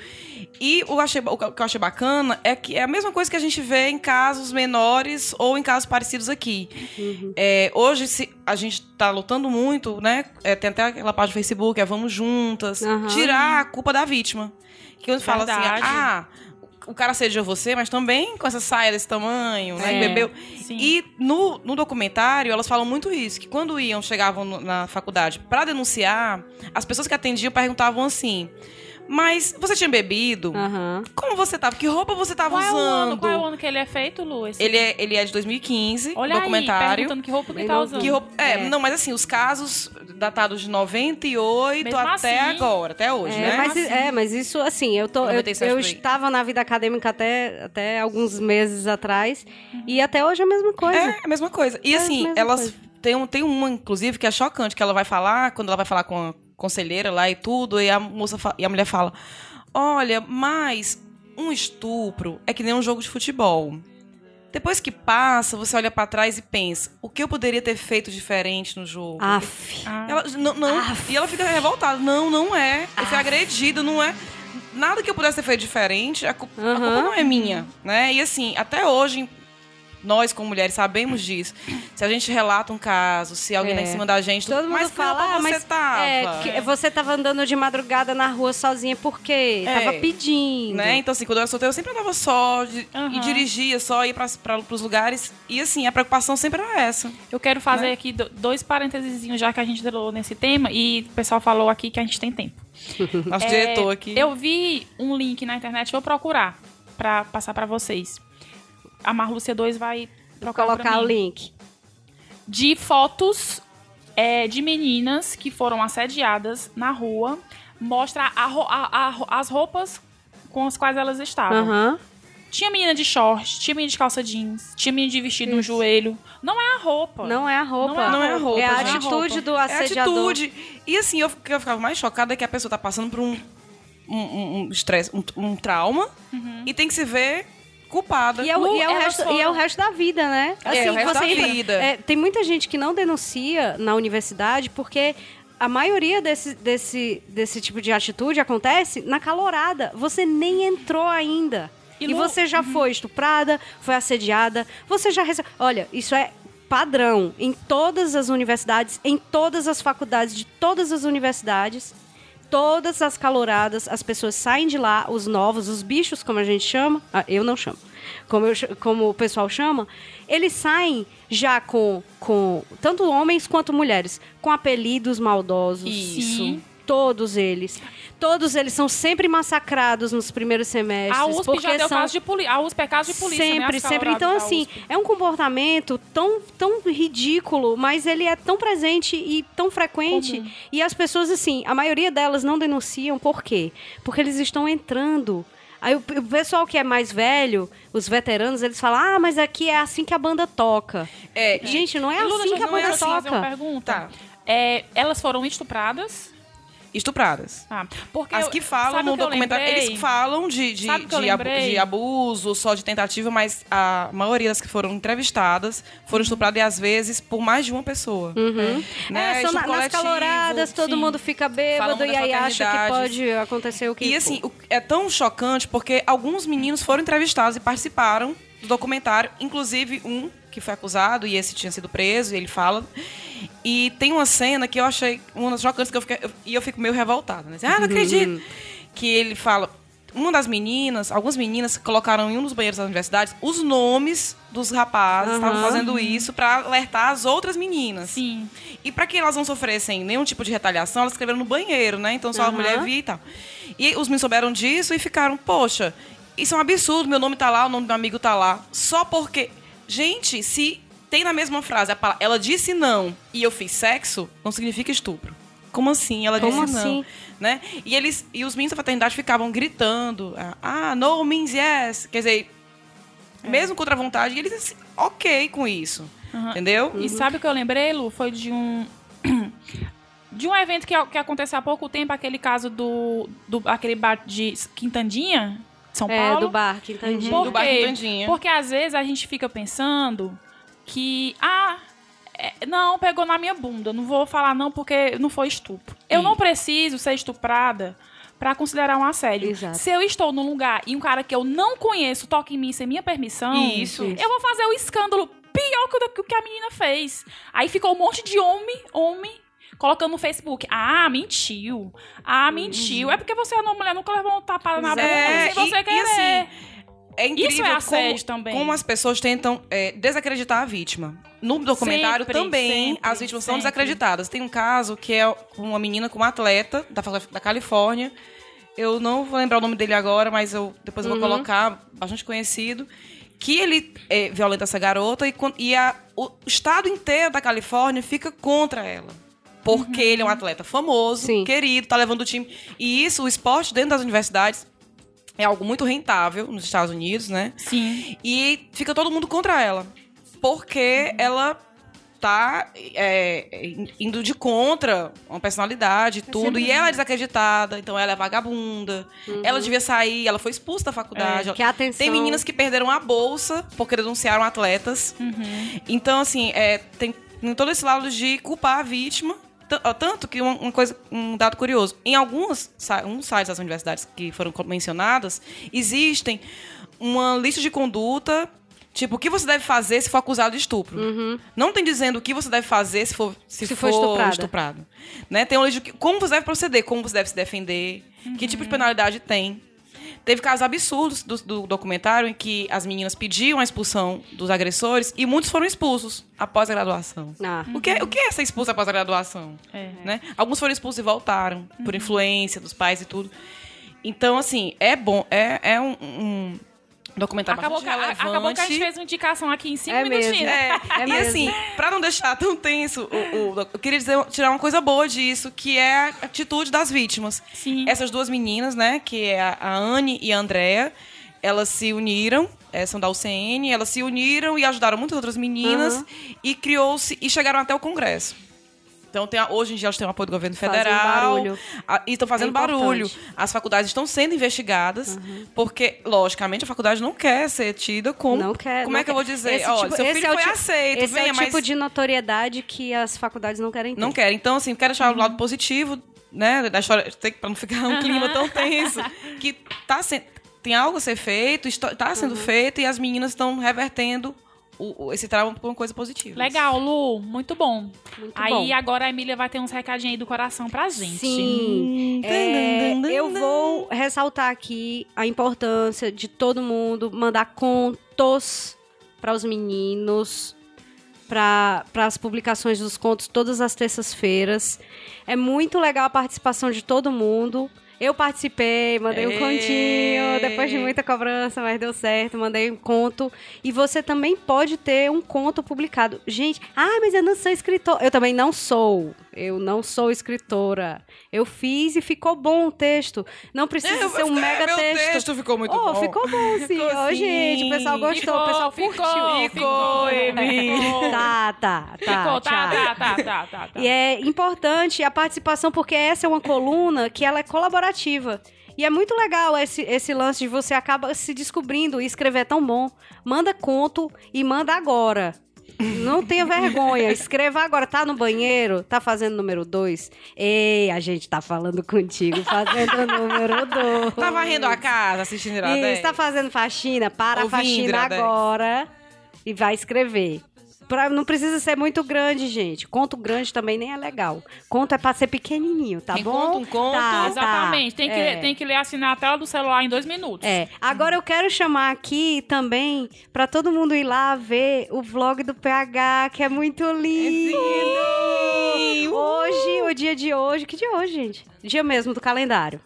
E o, achei, o que eu achei bacana é que é a mesma coisa que a gente vê em casos menores ou em casos parecidos aqui. Uhum. É, hoje se, a gente tá lutando muito, né? É, tem até aquela página do Facebook, é Vamos Juntas, Aham. tirar a culpa da vítima. Que quando fala assim, ah, o cara assediou você, mas também com essa saia desse tamanho, né? É. Bebeu. Sim. E no, no documentário, elas falam muito isso, que quando iam, chegavam na faculdade para denunciar, as pessoas que atendiam perguntavam assim, mas você tinha bebido? Aham. Como você tava? Que roupa você tava Qual é o usando? ano? Qual é o ano que ele é feito, Lu? Esse- Ele é, ele é de 2015, Olha o documentário. aí, perguntando que roupa que Bem tá novinho. usando. Que roupa- é, É. não, mas assim, os casos datados de 98 Mesmo até assim. agora, até hoje, É, né? mas, é, mas isso, assim, eu, tô, eu, 97 eu estava na vida acadêmica até, até alguns meses atrás, e até hoje é a mesma coisa. É, a mesma coisa. E É assim, elas coisa. tem, um, tem uma, inclusive, que é chocante, que ela vai falar, quando ela vai falar com a conselheira lá e tudo, e a moça e a mulher fala: Olha, mas um estupro é que nem um jogo de futebol. Depois que passa, você olha pra trás e pensa: o que eu poderia ter feito diferente no jogo? Aff. Ela, não, não. Aff. E ela fica revoltada. Não, não é. Eu fui agredida, não é. Nada que eu pudesse ter feito diferente, a, cu- a culpa não é minha, né? E assim, até hoje, nós como mulheres sabemos disso. Se a gente relata um caso, se alguém tá em É. cima da gente, Todo mundo fala, ah, você mas tava? é, que você tava andando de madrugada na rua sozinha por quê? É. Tava pedindo. Né? Então, assim, quando eu era solteira, eu sempre andava só de- Aham. e dirigia só, ia para os lugares. E, assim, a preocupação sempre era essa. Eu quero fazer Né? aqui do- dois parênteses, já que a gente entrou nesse tema, e o pessoal falou aqui que a gente tem tempo. Nosso É, diretor aqui. Eu vi um link na internet, vou procurar pra passar pra vocês. A Marlúcia 2 vai Vou trocar colocar pra o link. de fotos é, de meninas que foram assediadas na rua. Mostra a a- a as roupas com as quais elas estavam. Aham. Tinha menina de short, tinha menina de calça jeans, tinha menina de vestido no joelho. Não é a roupa. Não é a roupa. Não é a Não é a roupa, É a gente. atitude do É assediador. atitude. E assim, eu, o que eu ficava mais chocada é que a pessoa tá passando por um um- um um estresse, um, um trauma, e tem que se ver culpada. E é, o, Lu, e, é o resto, foram- e é o resto da vida, né? É, o resto da vida. é, tem muita gente que não denuncia na universidade porque a maioria desse, desse, desse tipo de atitude acontece na calorada. Você nem entrou ainda. E E, Lu- você já foi estuprada, foi assediada, você já recebeu. Olha, isso é padrão em todas as universidades, em todas as faculdades de todas as universidades. Todas as caloradas, as pessoas saem de lá, os novos, os bichos, como a gente chama, ah, eu não chamo, como, eu como o pessoal chama, eles saem já com, com tanto homens quanto mulheres, com apelidos maldosos. Isso. Sim. Todos eles. Todos eles são sempre massacrados nos primeiros semestres. A USP porque já deu são caso de polícia. A USP é caso de polícia, né? sempre, As sempre. Então, assim, é um comportamento tão, tão ridículo, mas ele é tão presente e tão frequente. Comum. E as pessoas, assim, a maioria delas não denunciam. Por quê? Porque eles estão entrando. Aí o, pessoal que é mais velho, os veteranos, eles falam: ah, mas aqui é assim que a banda toca. É, Gente, não é Luna, assim que a banda assim, fazer uma toca. pergunta. Tá. É, elas foram estupradas. Estupradas. Ah, porque As que falam no que documentário, eles falam de, de, de, lembrei? de abuso, só de tentativa, mas a maioria das que foram entrevistadas foram estupradas e às vezes por mais de uma pessoa. Uhum. Né? É, são na- Estupro nas caloradas, todo sim. mundo fica bêbado Falam e aí acha que pode acontecer o que E for. assim, o- é tão chocante porque alguns meninos foram entrevistados e participaram do documentário, inclusive um que foi acusado e esse tinha sido preso, e ele fala. E tem uma cena que eu achei uma das chocantes que eu fiquei, eu- e eu fico meio revoltada, né? Ah, não acredito. que ele fala, uma das meninas, algumas meninas colocaram em um dos banheiros das universidades os nomes dos rapazes, estavam fazendo isso pra alertar as outras meninas. Sim. E pra que elas não sofressem nenhum tipo de retaliação, elas escreveram no banheiro, né? Então só a Aham. mulher via e tal. E os meninos souberam disso e ficaram, poxa, isso é um absurdo, meu nome tá lá, o nome do amigo tá lá. Só porque. Gente, se tem na mesma frase a palavra, ela disse não e eu fiz sexo, não significa estupro. Como assim? Ela Como disse assim? não. Né? E eles e os meninos da fraternidade ficavam gritando: ah, no means yes. Quer dizer, mesmo contra a vontade, e eles assim, ok com isso. Entendeu? E sabe o que eu lembrei, Lu? Foi de um. De um evento que, que aconteceu há pouco tempo, aquele caso do, do aquele bar de Quintandinha, São É, Paulo. do bar, Quintandinha. Por do bar? Quintandinha. Porque às vezes a gente fica pensando que, ah, é, não, pegou na minha bunda. Não vou falar não porque não foi estupro. Eu Sim. não preciso ser estuprada pra considerar um assédio. Exato. Se eu estou num lugar e um cara que eu não conheço toca em mim sem minha permissão, Isso. eu vou fazer o escândalo pior que o que a menina fez. Aí ficou um monte de homem, homem, colocando no Facebook. Ah, mentiu. Ah, mentiu. É porque você é uma mulher, nunca levou uma tapada na bunda É, sem você e- e querer. assim, É incrível Isso é assédio como, também. como as pessoas tentam é, desacreditar a vítima. No documentário Sempre, também sempre, as vítimas são sempre. desacreditadas. Tem um caso que é uma menina com um atleta da, da Califórnia. Eu não vou lembrar o nome dele agora, mas eu depois eu vou colocar, bastante conhecido. Que ele é, violenta essa garota e, e a- o estado inteiro da Califórnia fica contra ela. Porque ele é um atleta famoso, Sim. querido, tá levando o time. E isso, o esporte dentro das universidades é algo muito rentável nos Estados Unidos, né? Sim. E fica todo mundo contra ela. Porque ela tá é, indo de contra uma personalidade e tudo. E ela é desacreditada, então ela é vagabunda. Ela devia sair, ela foi expulsa da faculdade. É, que atenção. Tem meninas que perderam a bolsa porque denunciaram atletas. Então, assim, é, tem, tem todo esse lado de culpar a vítima. Tanto que uma, uma coisa, um dado curioso. Em alguns uns sites das universidades que foram mencionadas, existem uma lista de conduta, tipo, o que você deve fazer se for acusado de estupro. Não tem dizendo o que você deve fazer se for, se Se for, estuprada. estuprado. Né? Tem uma lista de que- como você deve proceder, como você deve se defender, que tipo de penalidade tem. Teve casos absurdos do, do documentário em que as meninas pediam a expulsão dos agressores e muitos foram expulsos após a graduação. Ah. O, que, o que é ser expulso após a graduação? É. Né? Alguns foram expulsos e voltaram, por influência dos pais e tudo. Então, assim, é bom. É, é um, um documentário Acabou que, bastante a- relevante. acabou que a gente fez uma indicação aqui em cinco É mesmo. minutinhos. É, É e mesmo. assim, pra não deixar tão tenso, o, o- eu queria dizer, tirar uma coisa boa disso, que é a atitude das vítimas. Sim. Essas duas meninas, né, que é a, a Anne e a Andrea, elas se uniram, eh, são da UCN, elas se uniram e ajudaram muitas outras meninas Aham. e criou-se e chegaram até o Congresso. Então, tem hoje em dia, elas têm o apoio do governo Fazem federal. barulho. a- e estão fazendo É barulho. As faculdades estão sendo investigadas, porque, logicamente, a faculdade não quer ser tida como. Não quer. Como não é que eu quer. vou dizer? Esse Olha, tipo- seu filho é foi aceito, Esse venha, é o tipo mas de notoriedade que as faculdades não querem ter. não quer. Então, assim, quero deixar o lado positivo, né, da história, pra não ficar um clima tão tenso, que tá sendo, tem algo a ser feito, está sendo feito e as meninas estão revertendo o- o- esse trauma por uma coisa positiva. Legal, Lu. Muito bom. Muito aí bom. agora a Emília vai ter uns recadinhos aí do coração pra gente. Sim. É, eu vou ressaltar aqui a importância de todo mundo mandar contos para os meninos, para as publicações dos contos todas as terças-feiras. É muito legal a participação de todo mundo. Eu participei, mandei um continho, depois de muita cobrança, mas deu certo, mandei um conto. E você também pode ter um conto publicado. Gente, ah, mas eu não sou escritor. Eu também não sou. Eu não sou escritora. Eu fiz e ficou bom o texto. Não precisa É, eu- ser um mega meu texto. texto ficou muito oh, bom. ficou bom, sim. Ficou Ô, sim. gente, o pessoal gostou, o pessoal ficou, curtiu. ficou, ficou. Tá, tá, tá. Ficou, tá, tá, tá, tá, tá, tá. E é importante a participação, porque essa é uma coluna que ela é colaborativa. E é muito legal esse, esse lance de você acaba se descobrindo e escrever é tão bom. Manda conto e manda agora. Não tenha vergonha. Escreva agora. Tá no banheiro? Tá fazendo número dois? Ei, a gente tá falando contigo, fazendo número dois. Tá varrendo a casa, assistindo Iradex? Isso, tá fazendo faxina? Para Ouvindo a faxina agora e vai escrever. Pra- não precisa ser muito grande, gente. Conto grande também nem é legal. Conto é pra ser pequenininho, tá Quem bom? conta um conto- Tá, Exatamente. Tem, que, é. tem que ler assinar a tela do celular em dois minutos. É. Agora eu quero chamar aqui também pra todo mundo ir lá ver o vlog do PH, que é muito lindo. Sim, uhul. Hoje, o dia de hoje. Que dia é hoje, gente? Dia mesmo do calendário.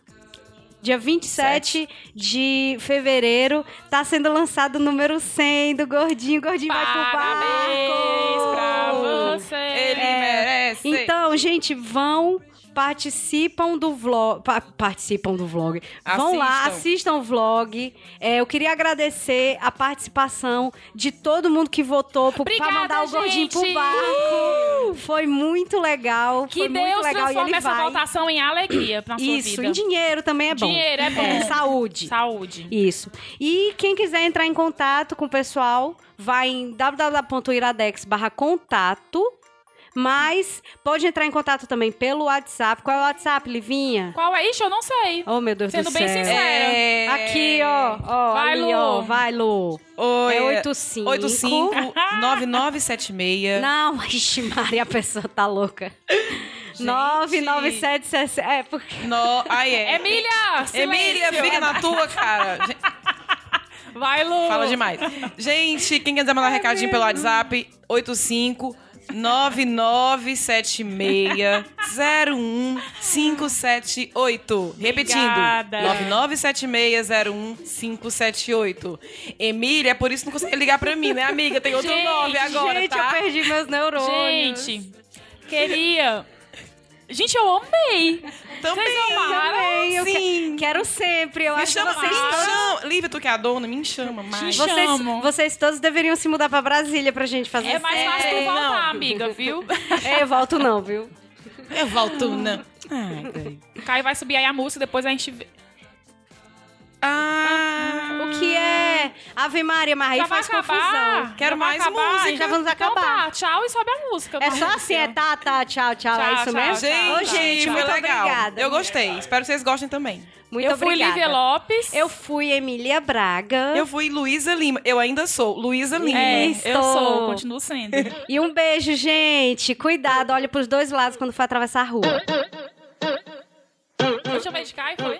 Dia 27 de fevereiro, tá sendo lançado o número 100 do Gordinho. Gordinho vai pro Parabéns barco. pra você. Ele É. merece. Então, gente, vão, participam do vlog. pa- participam do vlog. Vão lá, Assistam. o vlog. É, eu queria agradecer a participação de todo mundo que votou pro, pra Obrigada, mandar o gordinho pro gente. barco. Foi muito legal. Que foi muito Deus legal e ele essa vai. votação em alegria pra sua Isso, vida. em dinheiro também é bom. Dinheiro é bom. saúde. Saúde. Isso. E quem quiser entrar em contato com o pessoal, vai em www.iradex barra contato. Mas pode entrar em contato também pelo WhatsApp. Qual é o WhatsApp, Livinha? Qual é? Ixi, eu não sei. Oh, meu Deus Sendo do bem céu. sincera. É... Aqui, ó. ó Vai, ali, Lu. ó. Vai, Lu. Oi, É é 85. 85 9976. Não, ixi, Maria, a pessoa tá louca. 99760. É, porque. No... Ai, é. Emília! Emília, silêncio. fica na tua, cara. Vai, Lu. Fala demais. Gente, quem quiser mandar um recadinho pelo WhatsApp, 85 9976 01578. Repetindo. Obrigada. 9976 01578. Emília, é por isso que não consegue ligar pra mim, né, amiga? Tem outro Gente, nome agora, gente, tá? eu perdi meus neurônios. Gente, queria... Gente, eu amei. Também. Vocês amaram? Também, eu que- Sim. quero sempre. Eu Me acho chama, que vocês todos. chama. Lívia, tu que é a dona, me chama mais. Chama. Vocês, Chamo. vocês todos deveriam se mudar pra Brasília pra gente fazer É mais série. fácil tu não. voltar, amiga, viu? É, eu volto não, viu? Eu volto, não. Ai, peraí. Caio vai subir aí a música, depois a gente... Ah, O que é? Ave Maria, mas aí Já vai faz acabar. confusão. Quero Já vai mais acabar. música. Já vamos Então acabar. tá, tchau e sobe a música. É só assim, é tá, tá, tchau, tchau. Tchau, é isso tchau, mesmo? tchau. Ô, gente, foi muito legal. obrigada. Eu gostei. Espero que vocês gostem também. Muito eu fui obrigada. Lívia Lopes. Eu fui Emília Braga. Eu fui Luísa Lima. Eu ainda sou Luísa Lima. É, Estou. eu sou, continuo sendo. E um beijo, gente. Cuidado, olha pros dois lados quando for atravessar a rua. Deixa eu ver de Caio, foi?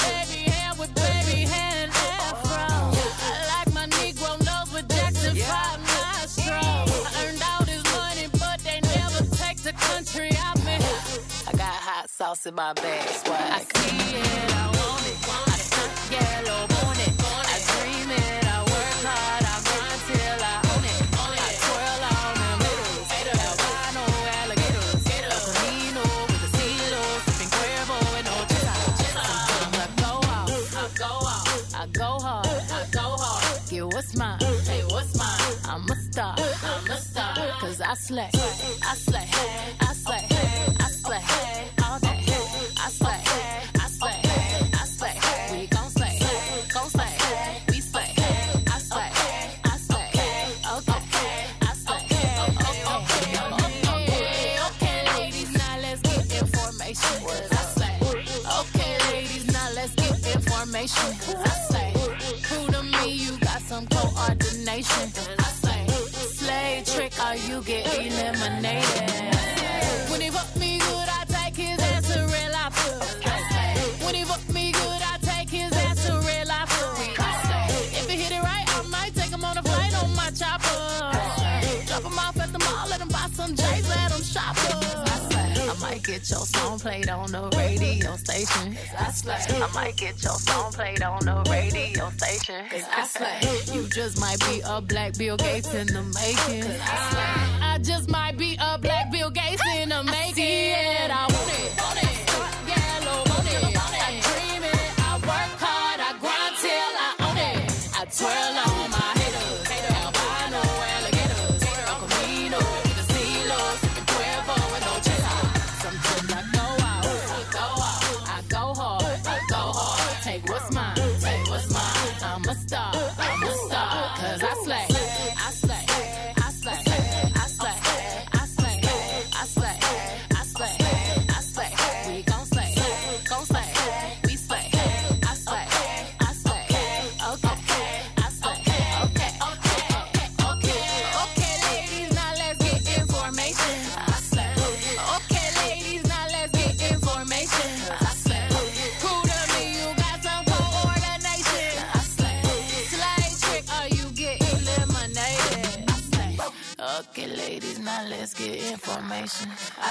sauce in my bag, swag. I see it, I want it. I want it. I dream it, I work hard, I grind till I own it. I alligators. The I go I go I go hard, I go hard. What's mine, hey, what's mine? I'm a star, I'm a star. Cause I slay, I slay, played on the radio station. I slay. I might get your song played on the radio station. I slay. You just might be a black Bill Gates in the making. I slay. I just might be a black Bill Gates in the making. I, I want it. Want it.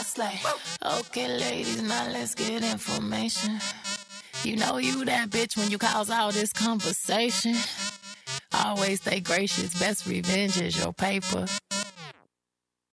I slay. Okay, ladies, now let's get information. You know you that bitch when you cause all this conversation. Always stay gracious, best revenge is your paper.